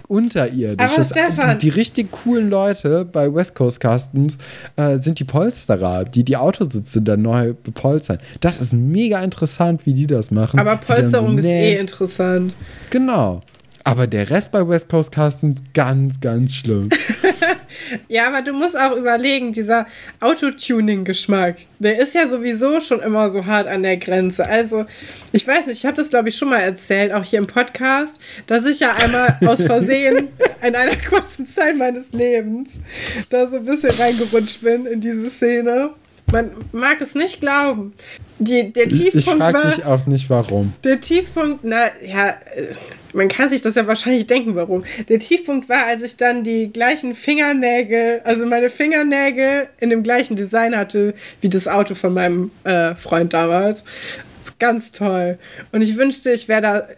unterirdisch. Aber das, Stefan. Die, die, richtig coolen Leute bei West Coast Customs äh, sind die Polsterer, die die Autositze dann neu bepolstern. Das ist mega interessant, wie die das machen. Aber Polsterung so, nee, ist eh interessant. Genau. Aber der Rest bei West Coast Customs ganz, ganz schlimm. ja, aber du musst auch überlegen, dieser Autotuning-Geschmack, der ist ja sowieso schon immer so hart an der Grenze. Also, ich weiß nicht, ich habe das, glaube ich, schon mal erzählt, auch hier im Podcast, dass ich ja einmal aus Versehen in einer kurzen Zeit meines Lebens da so ein bisschen reingerutscht bin in diese Szene. Man mag es nicht glauben. Die, der Tiefpunkt ich frage dich auch nicht, warum. Der Tiefpunkt, na ja, man kann sich das ja wahrscheinlich denken, warum. Der Tiefpunkt war, als ich dann die gleichen Fingernägel, also meine Fingernägel in dem gleichen Design hatte wie das Auto von meinem äh, Freund damals. Ganz toll. Und ich wünschte, ich wäre da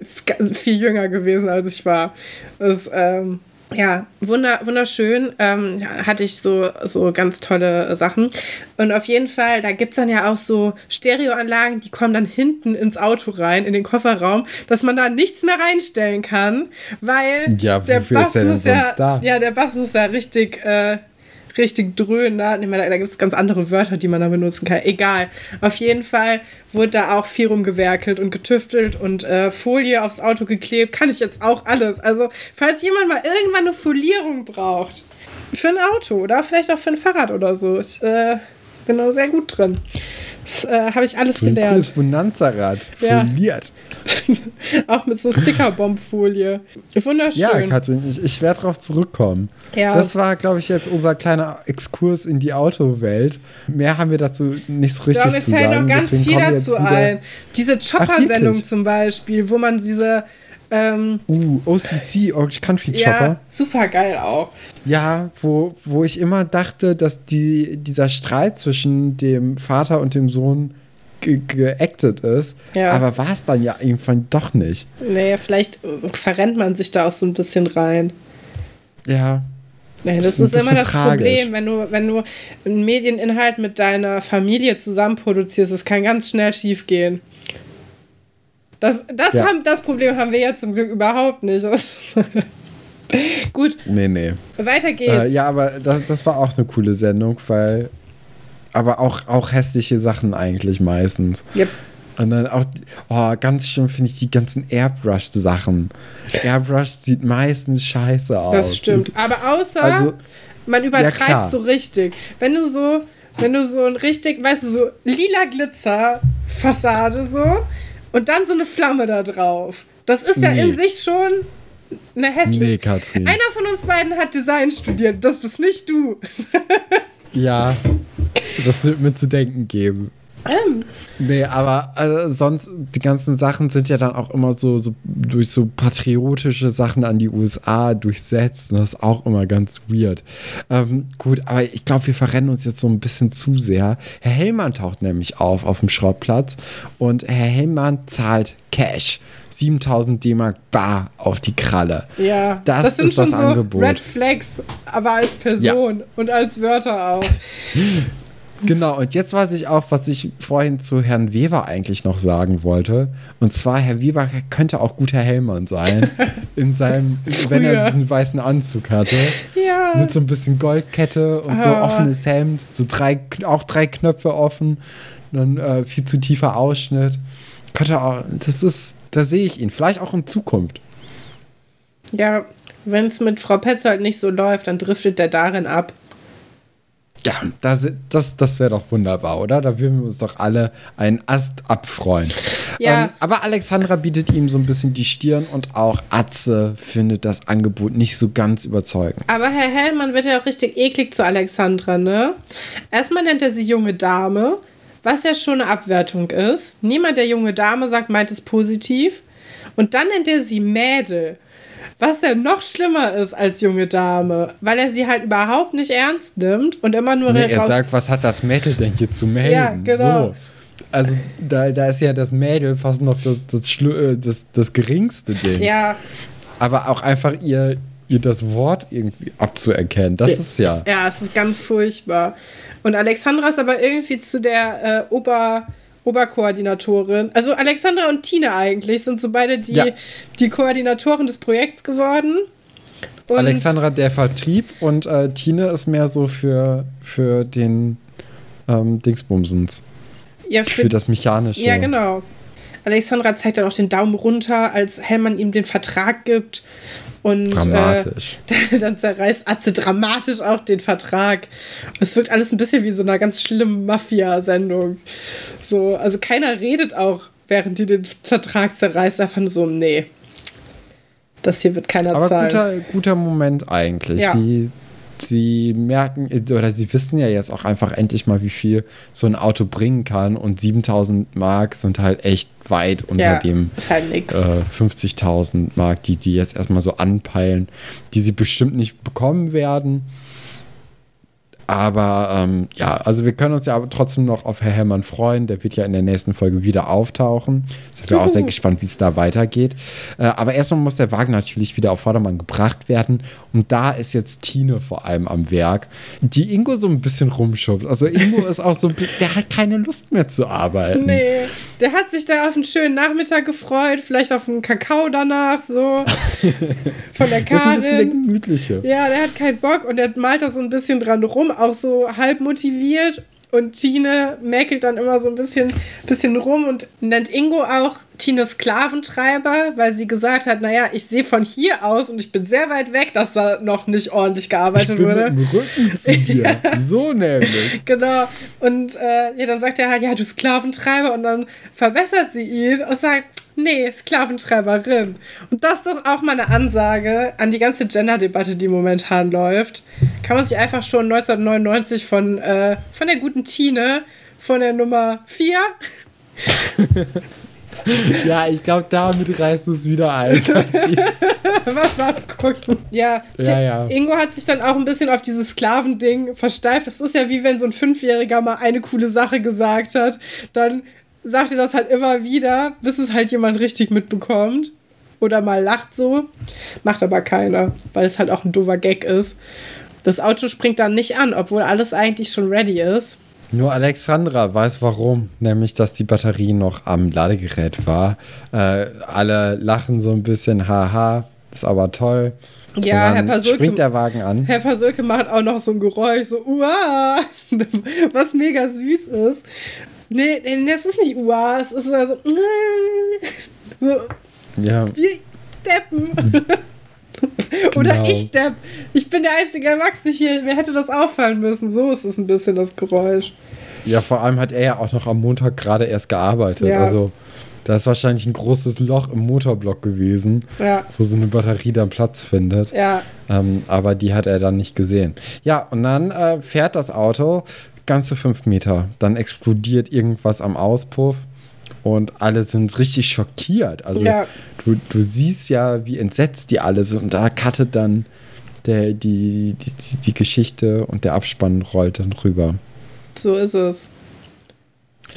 viel jünger gewesen, als ich war. Das, ähm, ja, wunder, wunderschön. Ähm, hatte ich so, so ganz tolle Sachen. Und auf jeden Fall, da gibt es dann ja auch so Stereoanlagen, die kommen dann hinten ins Auto rein, in den Kofferraum, dass man da nichts mehr reinstellen kann, weil ja, der Bass muss ja, da? ja, der Bass muss ja richtig äh, richtig dröhnen. Da, da gibt es ganz andere Wörter, die man da benutzen kann. Egal. Auf jeden Fall wurde da auch viel rumgewerkelt und getüftelt und äh, Folie aufs Auto geklebt. Kann ich jetzt auch alles. Also, falls jemand mal irgendwann eine Folierung braucht, für ein Auto oder vielleicht auch für ein Fahrrad oder so, ich äh, bin da sehr gut drin. Das äh, habe ich alles so ein gelernt. Cooles Bonanza-Rad. Foliert. Ja. Auch mit so Stickerbombfolie. Wunderschön. Ja, Katrin, ich, ich werde darauf zurückkommen. Ja. Das war, glaube ich, jetzt unser kleiner Exkurs in die Autowelt. Mehr haben wir dazu nicht so richtig ja, zu sagen. Mir fällt noch ganz Deswegen viel dazu ein. Diese Chopper-Sendung zum Beispiel, wo man diese ähm, uh, OCC, Orange Country Chopper. Ja, super geil auch. Ja, wo, wo ich immer dachte, dass die, dieser Streit zwischen dem Vater und dem Sohn geactet ist. Ja. Aber war es dann ja irgendwann doch nicht. Naja, vielleicht verrennt man sich da auch so ein bisschen rein. Ja. Nee, das, das ist, immer das tragisch. Problem, wenn du, wenn du einen Medieninhalt mit deiner Familie zusammen produzierst, es kann ganz schnell schief gehen. Das, das, ja. haben, das Problem haben wir ja zum Glück überhaupt nicht. Gut. Nee, nee. Weiter geht's. Äh, ja, aber das, das war auch eine coole Sendung, weil. Aber auch, auch hässliche Sachen eigentlich meistens. Yep. Und dann auch, oh, ganz schön finde ich die ganzen Airbrush-Sachen. Airbrush sieht meistens scheiße aus. Das stimmt. Aber außer, also, man übertreibt ja, so richtig. Wenn du so, wenn du so ein richtig, weißt du, so lila Glitzer-Fassade so, und dann so eine Flamme da drauf. Das ist ja nee. in sich schon eine hässliche. Nee, Katrin. Einer von uns beiden hat Design studiert. Das bist nicht du. ja, das wird mir zu denken geben. Nee, aber also sonst, die ganzen Sachen sind ja dann auch immer so, so durch so patriotische Sachen an die USA durchsetzt. Und das ist auch immer ganz weird. Ähm, gut, aber ich glaube, wir verrennen uns jetzt so ein bisschen zu sehr. Herr Hellmann taucht nämlich auf auf dem Schrottplatz und Herr Hellmann zahlt Cash. 7000 D-Mark bar auf die Kralle. Ja, das, das sind ist schon das so Angebot. Red Flags, aber als Person ja. und als Wörter auch. Genau, und jetzt weiß ich auch, was ich vorhin zu Herrn Weber eigentlich noch sagen wollte. Und zwar, Herr Weber könnte auch guter Hellmann sein. in seinem, wenn er diesen weißen Anzug hatte. Ja. Mit so ein bisschen Goldkette und ah. so offenes Hemd. So drei, auch drei Knöpfe offen. Dann äh, viel zu tiefer Ausschnitt. Könnte auch, das ist, da sehe ich ihn. Vielleicht auch in Zukunft. Ja, wenn es mit Frau Petzold nicht so läuft, dann driftet der darin ab. Ja, das, das, das wäre doch wunderbar, oder? Da würden wir uns doch alle einen Ast abfreuen. Ja. Ähm, aber Alexandra bietet ihm so ein bisschen die Stirn und auch Atze findet das Angebot nicht so ganz überzeugend. Aber Herr Hellmann wird ja auch richtig eklig zu Alexandra, ne? Erstmal nennt er sie junge Dame, was ja schon eine Abwertung ist. Niemand, der junge Dame sagt, meint es positiv. Und dann nennt er sie Mädel. Was ja noch schlimmer ist als junge Dame, weil er sie halt überhaupt nicht ernst nimmt und immer nur. Nee, er sagt, was hat das Mädel denn hier zu melden? Ja, genau. So. Also da, da ist ja das Mädel fast noch das, das, äh, das, das geringste Ding. Ja. Aber auch einfach ihr, ihr das Wort irgendwie abzuerkennen, das ist ja. Ja, es ist ganz furchtbar. Und Alexandra ist aber irgendwie zu der äh, Ober. Oberkoordinatorin. Also Alexandra und Tina eigentlich sind so beide die, ja. die Koordinatoren des Projekts geworden. Und Alexandra der Vertrieb und äh, Tina ist mehr so für, für den ähm, Dingsbumsens. Ja, für, für das Mechanische. Ja, genau. Alexandra zeigt dann auch den Daumen runter, als Hellmann ihm den Vertrag gibt. Und dramatisch. Äh, dann zerreißt Atze dramatisch auch den Vertrag. Es wirkt alles ein bisschen wie so eine ganz schlimme Mafia-Sendung. So, also keiner redet auch, während die den Vertrag zerreißt, einfach nur so, nee. Das hier wird keiner Aber zahlen. Aber guter, guter Moment eigentlich. Ja. Sie sie merken oder sie wissen ja jetzt auch einfach endlich mal, wie viel so ein Auto bringen kann und 7000 Mark sind halt echt weit unter ja, dem halt äh, 50.000 Mark, die die jetzt erstmal so anpeilen, die sie bestimmt nicht bekommen werden. Aber ähm, ja, also wir können uns ja aber trotzdem noch auf Herr Hellmann freuen. Der wird ja in der nächsten Folge wieder auftauchen. Sind wir auch sehr gespannt, wie es da weitergeht. Äh, aber erstmal muss der Wagen natürlich wieder auf Vordermann gebracht werden. Und da ist jetzt Tine vor allem am Werk, die Ingo so ein bisschen rumschubst. Also Ingo ist auch so, der hat keine Lust mehr zu arbeiten. Nee, der hat sich da auf einen schönen Nachmittag gefreut, vielleicht auf einen Kakao danach, so. Von der Karin. Das ist ein bisschen der gemütliche. Ja, der hat keinen Bock und der malt da so ein bisschen dran rum auch so halb motiviert. Und Tine mäkelt dann immer so ein bisschen, bisschen rum und nennt Ingo auch Tine Sklaventreiber, weil sie gesagt hat, naja, ich sehe von hier aus und ich bin sehr weit weg, dass da noch nicht ordentlich gearbeitet ich bin wurde. Mit dem Rücken zu dir. ja. So nämlich. Genau. Und äh, ja, dann sagt er halt, ja, du Sklaventreiber und dann verbessert sie ihn und sagt, nee, Sklaventreiberin. Und das ist doch auch mal eine Ansage an die ganze Gender-Debatte, die momentan läuft. Kann man sich einfach schon 1999 von, äh, von der guten Tine, von der Nummer 4. ja, ich glaube, damit reißt es wieder ein. Was abgucken. Ja, ja, ja, Ingo hat sich dann auch ein bisschen auf dieses Sklavending versteift. Das ist ja wie wenn so ein Fünfjähriger mal eine coole Sache gesagt hat. Dann sagt er das halt immer wieder, bis es halt jemand richtig mitbekommt. Oder mal lacht so. Macht aber keiner, weil es halt auch ein doofer Gag ist. Das Auto springt dann nicht an, obwohl alles eigentlich schon ready ist. Nur Alexandra weiß warum, nämlich dass die Batterie noch am Ladegerät war. Äh, alle lachen so ein bisschen, haha, ist aber toll. Ja, Herr Pasulke. Springt der Wagen an. Herr Pasulke macht auch noch so ein Geräusch, so uah, was mega süß ist. Nee, das ist nicht Ua, es ist also. So. Ja. Wir Deppen. Oder genau. ich Depp. Ich bin der einzige Erwachsene hier. Mir hätte das auffallen müssen. So ist es ein bisschen das Geräusch. Ja, vor allem hat er ja auch noch am Montag gerade erst gearbeitet. Ja. Also, da ist wahrscheinlich ein großes Loch im Motorblock gewesen, ja. wo so eine Batterie dann Platz findet. Ja. Ähm, aber die hat er dann nicht gesehen. Ja, und dann äh, fährt das Auto ganze fünf Meter. Dann explodiert irgendwas am Auspuff und alle sind richtig schockiert. Also ja. du, du siehst ja, wie entsetzt die alle sind und da cuttet dann der, die, die, die Geschichte und der Abspann rollt dann rüber. So ist es.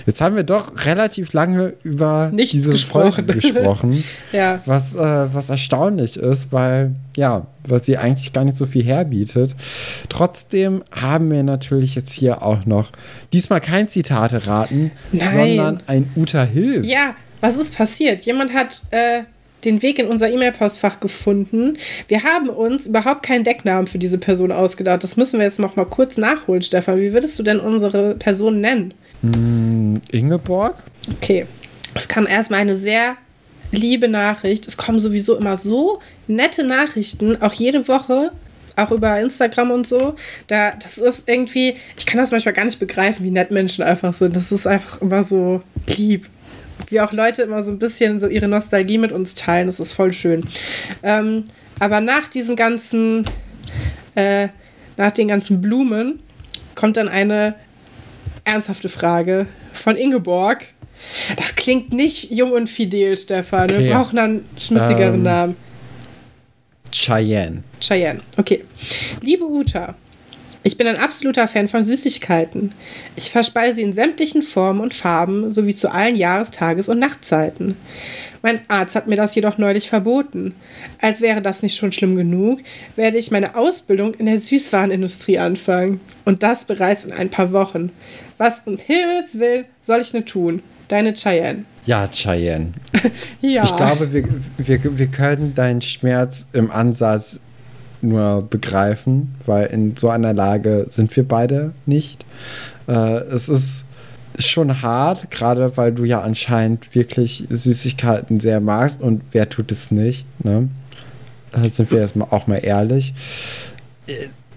Jetzt haben wir doch relativ lange über Nichts diese gesprochen. Folge gesprochen. ja. Was, äh, was erstaunlich ist, weil, ja, was sie eigentlich gar nicht so viel herbietet. Trotzdem haben wir natürlich jetzt hier auch noch diesmal kein Zitate raten, Nein. sondern ein Uta Hilf. Ja, was ist passiert? Jemand hat äh, den Weg in unser E-Mail-Postfach gefunden. Wir haben uns überhaupt keinen Decknamen für diese Person ausgedacht. Das müssen wir jetzt noch mal kurz nachholen, Stefan. Wie würdest du denn unsere Person nennen? Hm, Ingeborg? Okay. Es kam erstmal eine sehr liebe Nachricht. Es kommen sowieso immer so nette Nachrichten, auch jede Woche, auch über Instagram und so. Da, das ist irgendwie, ich kann das manchmal gar nicht begreifen, wie nett Menschen einfach sind. Das ist einfach immer so lieb. Wie auch Leute immer so ein bisschen so ihre Nostalgie mit uns teilen. Das ist voll schön. Ähm, aber nach diesen ganzen, äh, nach den ganzen Blumen kommt dann eine ernsthafte Frage von Ingeborg. Das klingt nicht jung und fidel, Stefan. Okay. Wir brauchen einen schmissigeren ähm, Namen. Cheyenne. Cheyenne, okay. Liebe Uta, ich bin ein absoluter Fan von Süßigkeiten. Ich verspeise sie in sämtlichen Formen und Farben sowie zu allen Jahres-, Tages- und Nachtzeiten. Mein Arzt hat mir das jedoch neulich verboten. Als wäre das nicht schon schlimm genug, werde ich meine Ausbildung in der Süßwarenindustrie anfangen. Und das bereits in ein paar Wochen. Was um Himmels Willen soll ich nur tun? Deine Cheyenne. Ja, Cheyenne. ja. Ich glaube, wir, wir, wir können deinen Schmerz im Ansatz nur begreifen, weil in so einer Lage sind wir beide nicht. Äh, es ist schon hart, gerade weil du ja anscheinend wirklich Süßigkeiten sehr magst und wer tut es nicht, ne? Da sind wir erstmal auch mal ehrlich.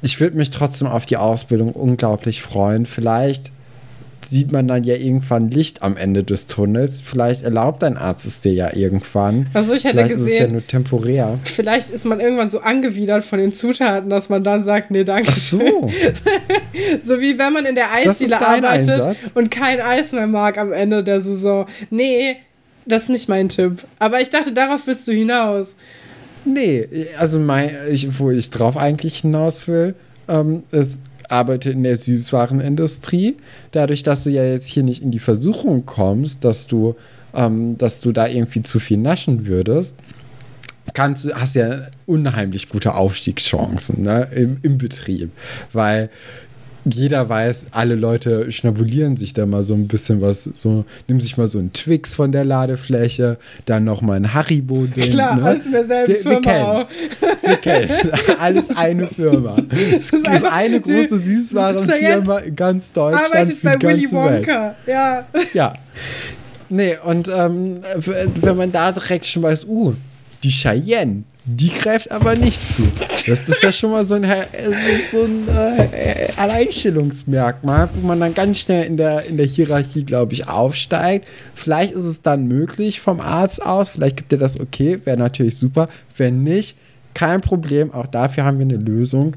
Ich würde mich trotzdem auf die Ausbildung unglaublich freuen. Vielleicht sieht man dann ja irgendwann Licht am Ende des Tunnels. Vielleicht erlaubt dein Arzt es dir ja irgendwann. Also ich hätte vielleicht gesehen, ist es ja nur temporär. Vielleicht ist man irgendwann so angewidert von den Zutaten, dass man dann sagt, nee, danke. Ach so. so wie wenn man in der Eisdiele arbeitet Einsatz? und kein Eis mehr mag am Ende der Saison. Nee, das ist nicht mein Tipp. Aber ich dachte, darauf willst du hinaus. Nee, also mein, ich, wo ich drauf eigentlich hinaus will, ähm, ist arbeite in der Süßwarenindustrie. Dadurch, dass du ja jetzt hier nicht in die Versuchung kommst, dass du, ähm, dass du da irgendwie zu viel naschen würdest, kannst du, hast ja unheimlich gute Aufstiegschancen ne, im, im Betrieb. Weil jeder weiß, alle Leute schnabulieren sich da mal so ein bisschen was. So, nimm sich mal so einen Twix von der Ladefläche, dann noch mal ein Haribo. Den, Klar, ne? alles in derselben wir, Firma wir auch. Wir kennen Alles eine Firma. Das ist, das ist eine große Süßwarenfirma in ganz Deutschland. Arbeitet bei Willy Wonka, Welt. ja. Ja. Nee, und ähm, wenn man da direkt schon weiß, uh, die Cheyenne, die greift aber nicht zu. Das ist ja schon mal so ein, so ein äh, Alleinstellungsmerkmal, wo man dann ganz schnell in der, in der Hierarchie, glaube ich, aufsteigt. Vielleicht ist es dann möglich vom Arzt aus, vielleicht gibt er das okay, wäre natürlich super. Wenn nicht, kein Problem, auch dafür haben wir eine Lösung.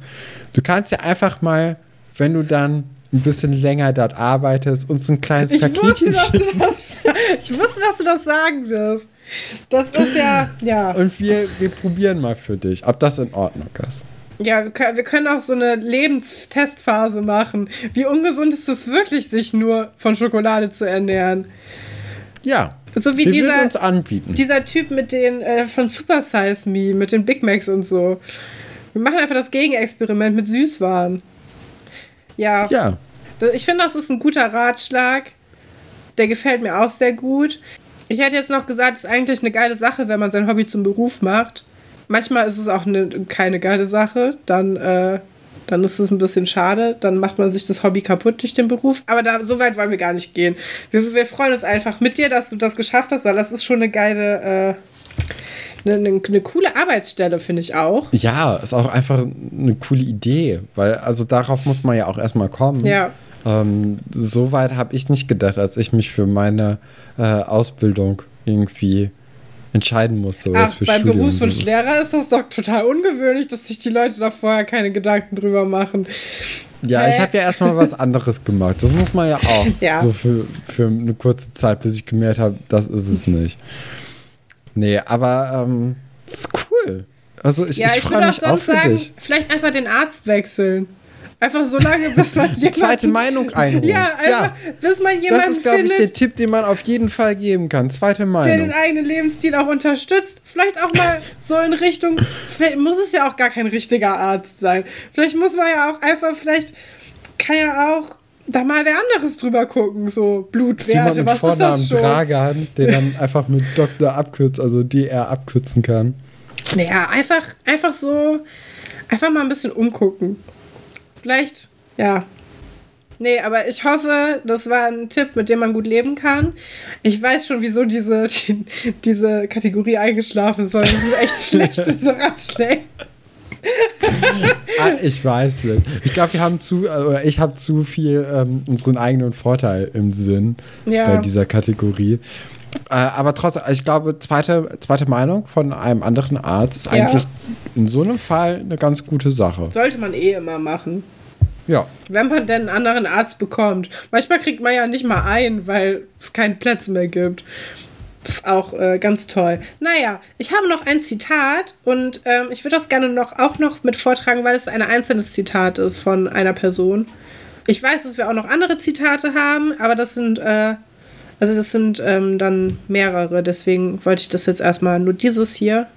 Du kannst ja einfach mal, wenn du dann ein bisschen länger dort arbeitest, uns ein kleines ich Paketchen wusste, das, Ich wusste, dass du das sagen wirst. Das ist ja, ja. Und wir, wir probieren mal für dich, ob das in Ordnung ist. Ja, wir können auch so eine Lebenstestphase machen. Wie ungesund ist es wirklich, sich nur von Schokolade zu ernähren? Ja. So wie dieser, dieser Typ mit den äh, von Super Size Me, mit den Big Macs und so. Wir machen einfach das Gegenexperiment mit Süßwaren. Ja. Ja. Ich finde, das ist ein guter Ratschlag. Der gefällt mir auch sehr gut. Ich hätte jetzt noch gesagt, es ist eigentlich eine geile Sache, wenn man sein Hobby zum Beruf macht. Manchmal ist es auch eine, keine geile Sache. Dann, äh, dann ist es ein bisschen schade. Dann macht man sich das Hobby kaputt durch den Beruf. Aber da, so weit wollen wir gar nicht gehen. Wir, wir freuen uns einfach mit dir, dass du das geschafft hast, weil das ist schon eine geile. Äh, eine, eine, eine, coole Arbeitsstelle, finde ich auch. Ja, ist auch einfach eine coole Idee, weil also darauf muss man ja auch erstmal kommen. Ja. Ähm, so weit habe ich nicht gedacht, als ich mich für meine äh, Ausbildung irgendwie entscheiden musste. Ach, für beim Berufswunschlehrer ist das doch total ungewöhnlich, dass sich die Leute da vorher keine Gedanken drüber machen. Ja, Hä? ich habe ja erstmal was anderes gemacht. Das muss man ja auch. ja. So für, für eine kurze Zeit, bis ich gemerkt habe, das ist es nicht. Nee, aber ähm, das ist cool. Also ich, ja, ich, ich mich auch, für sagen, dich. Vielleicht einfach den Arzt wechseln. Einfach so lange, bis man jemanden... Zweite Meinung einholen. Ja, einfach, ja. bis man jemanden Das ist, glaube ich, der Tipp, den man auf jeden Fall geben kann. Zweite Meinung. Der den eigenen Lebensstil auch unterstützt. Vielleicht auch mal so in Richtung... Vielleicht muss es ja auch gar kein richtiger Arzt sein. Vielleicht muss man ja auch einfach... Vielleicht kann ja auch da mal wer anderes drüber gucken, so Blutwerte, was Vornamen ist das schon? Dragan, der dann einfach mit Doktor abkürzt, also DR abkürzen kann. Naja, einfach, einfach so, einfach mal ein bisschen umgucken. Vielleicht, ja. Nee, aber ich hoffe, das war ein Tipp, mit dem man gut leben kann. Ich weiß schon, wieso diese, die, diese Kategorie eingeschlafen soll. Das ist echt schlecht, so Ratschläge. ah, ich weiß nicht. Ich glaube, wir haben zu, oder ich habe zu viel ähm, unseren eigenen Vorteil im Sinn ja. bei dieser Kategorie. Äh, aber trotzdem, ich glaube, zweite, zweite Meinung von einem anderen Arzt ist eigentlich ja. in so einem Fall eine ganz gute Sache. Sollte man eh immer machen. Ja. Wenn man denn einen anderen Arzt bekommt. Manchmal kriegt man ja nicht mal einen, weil es keinen Platz mehr gibt. Das ist auch äh, ganz toll. Naja, ich habe noch ein Zitat und ähm, ich würde das gerne noch auch noch mit vortragen, weil es ein einzelnes Zitat ist von einer Person. Ich weiß, dass wir auch noch andere Zitate haben, aber das sind, äh, also das sind ähm, dann mehrere. Deswegen wollte ich das jetzt erstmal nur dieses hier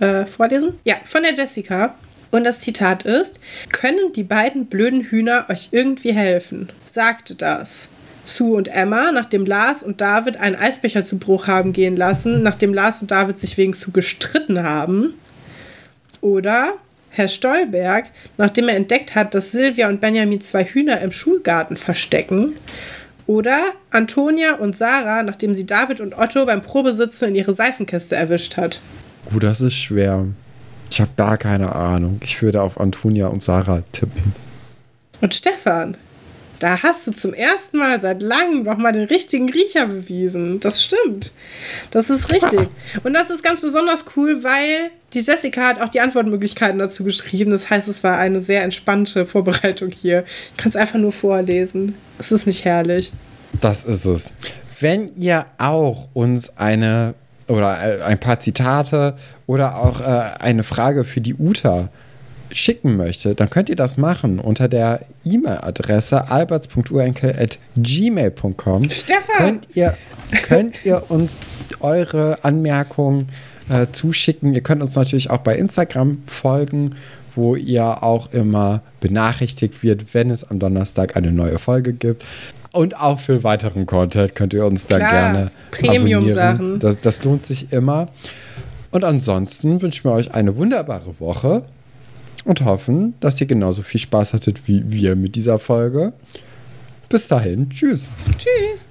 äh, vorlesen. Ja, von der Jessica. Und das Zitat ist: Können die beiden blöden Hühner euch irgendwie helfen? Sagte das. Sue und Emma, nachdem Lars und David einen Eisbecher zu Bruch haben gehen lassen, nachdem Lars und David sich wegen Sue gestritten haben. Oder Herr Stolberg, nachdem er entdeckt hat, dass Silvia und Benjamin zwei Hühner im Schulgarten verstecken. Oder Antonia und Sarah, nachdem sie David und Otto beim Probesitzen in ihre Seifenkiste erwischt hat. Oh, das ist schwer. Ich habe gar keine Ahnung. Ich würde auf Antonia und Sarah tippen. Und Stefan, da hast du zum ersten Mal seit langem nochmal den richtigen Riecher bewiesen. Das stimmt. Das ist richtig. Und das ist ganz besonders cool, weil die Jessica hat auch die Antwortmöglichkeiten dazu geschrieben. Das heißt, es war eine sehr entspannte Vorbereitung hier. Ich kann es einfach nur vorlesen. Es ist nicht herrlich. Das ist es. Wenn ihr auch uns eine oder äh, ein paar Zitate oder auch äh, eine Frage für die Uta schicken möchte, dann könnt ihr das machen unter der E-Mail-Adresse alberts.urenkel.gmail.com. Stefan! Könnt ihr, könnt ihr uns eure Anmerkungen äh, zuschicken. Ihr könnt uns natürlich auch bei Instagram folgen, wo ihr auch immer benachrichtigt wird, wenn es am Donnerstag eine neue Folge gibt. Und auch für weiteren Content könnt ihr uns da Klar, gerne Premium-Sachen. Das, das lohnt sich immer. Und ansonsten wünschen wir euch eine wunderbare Woche und hoffen, dass ihr genauso viel Spaß hattet wie wir mit dieser Folge. Bis dahin, tschüss. Tschüss.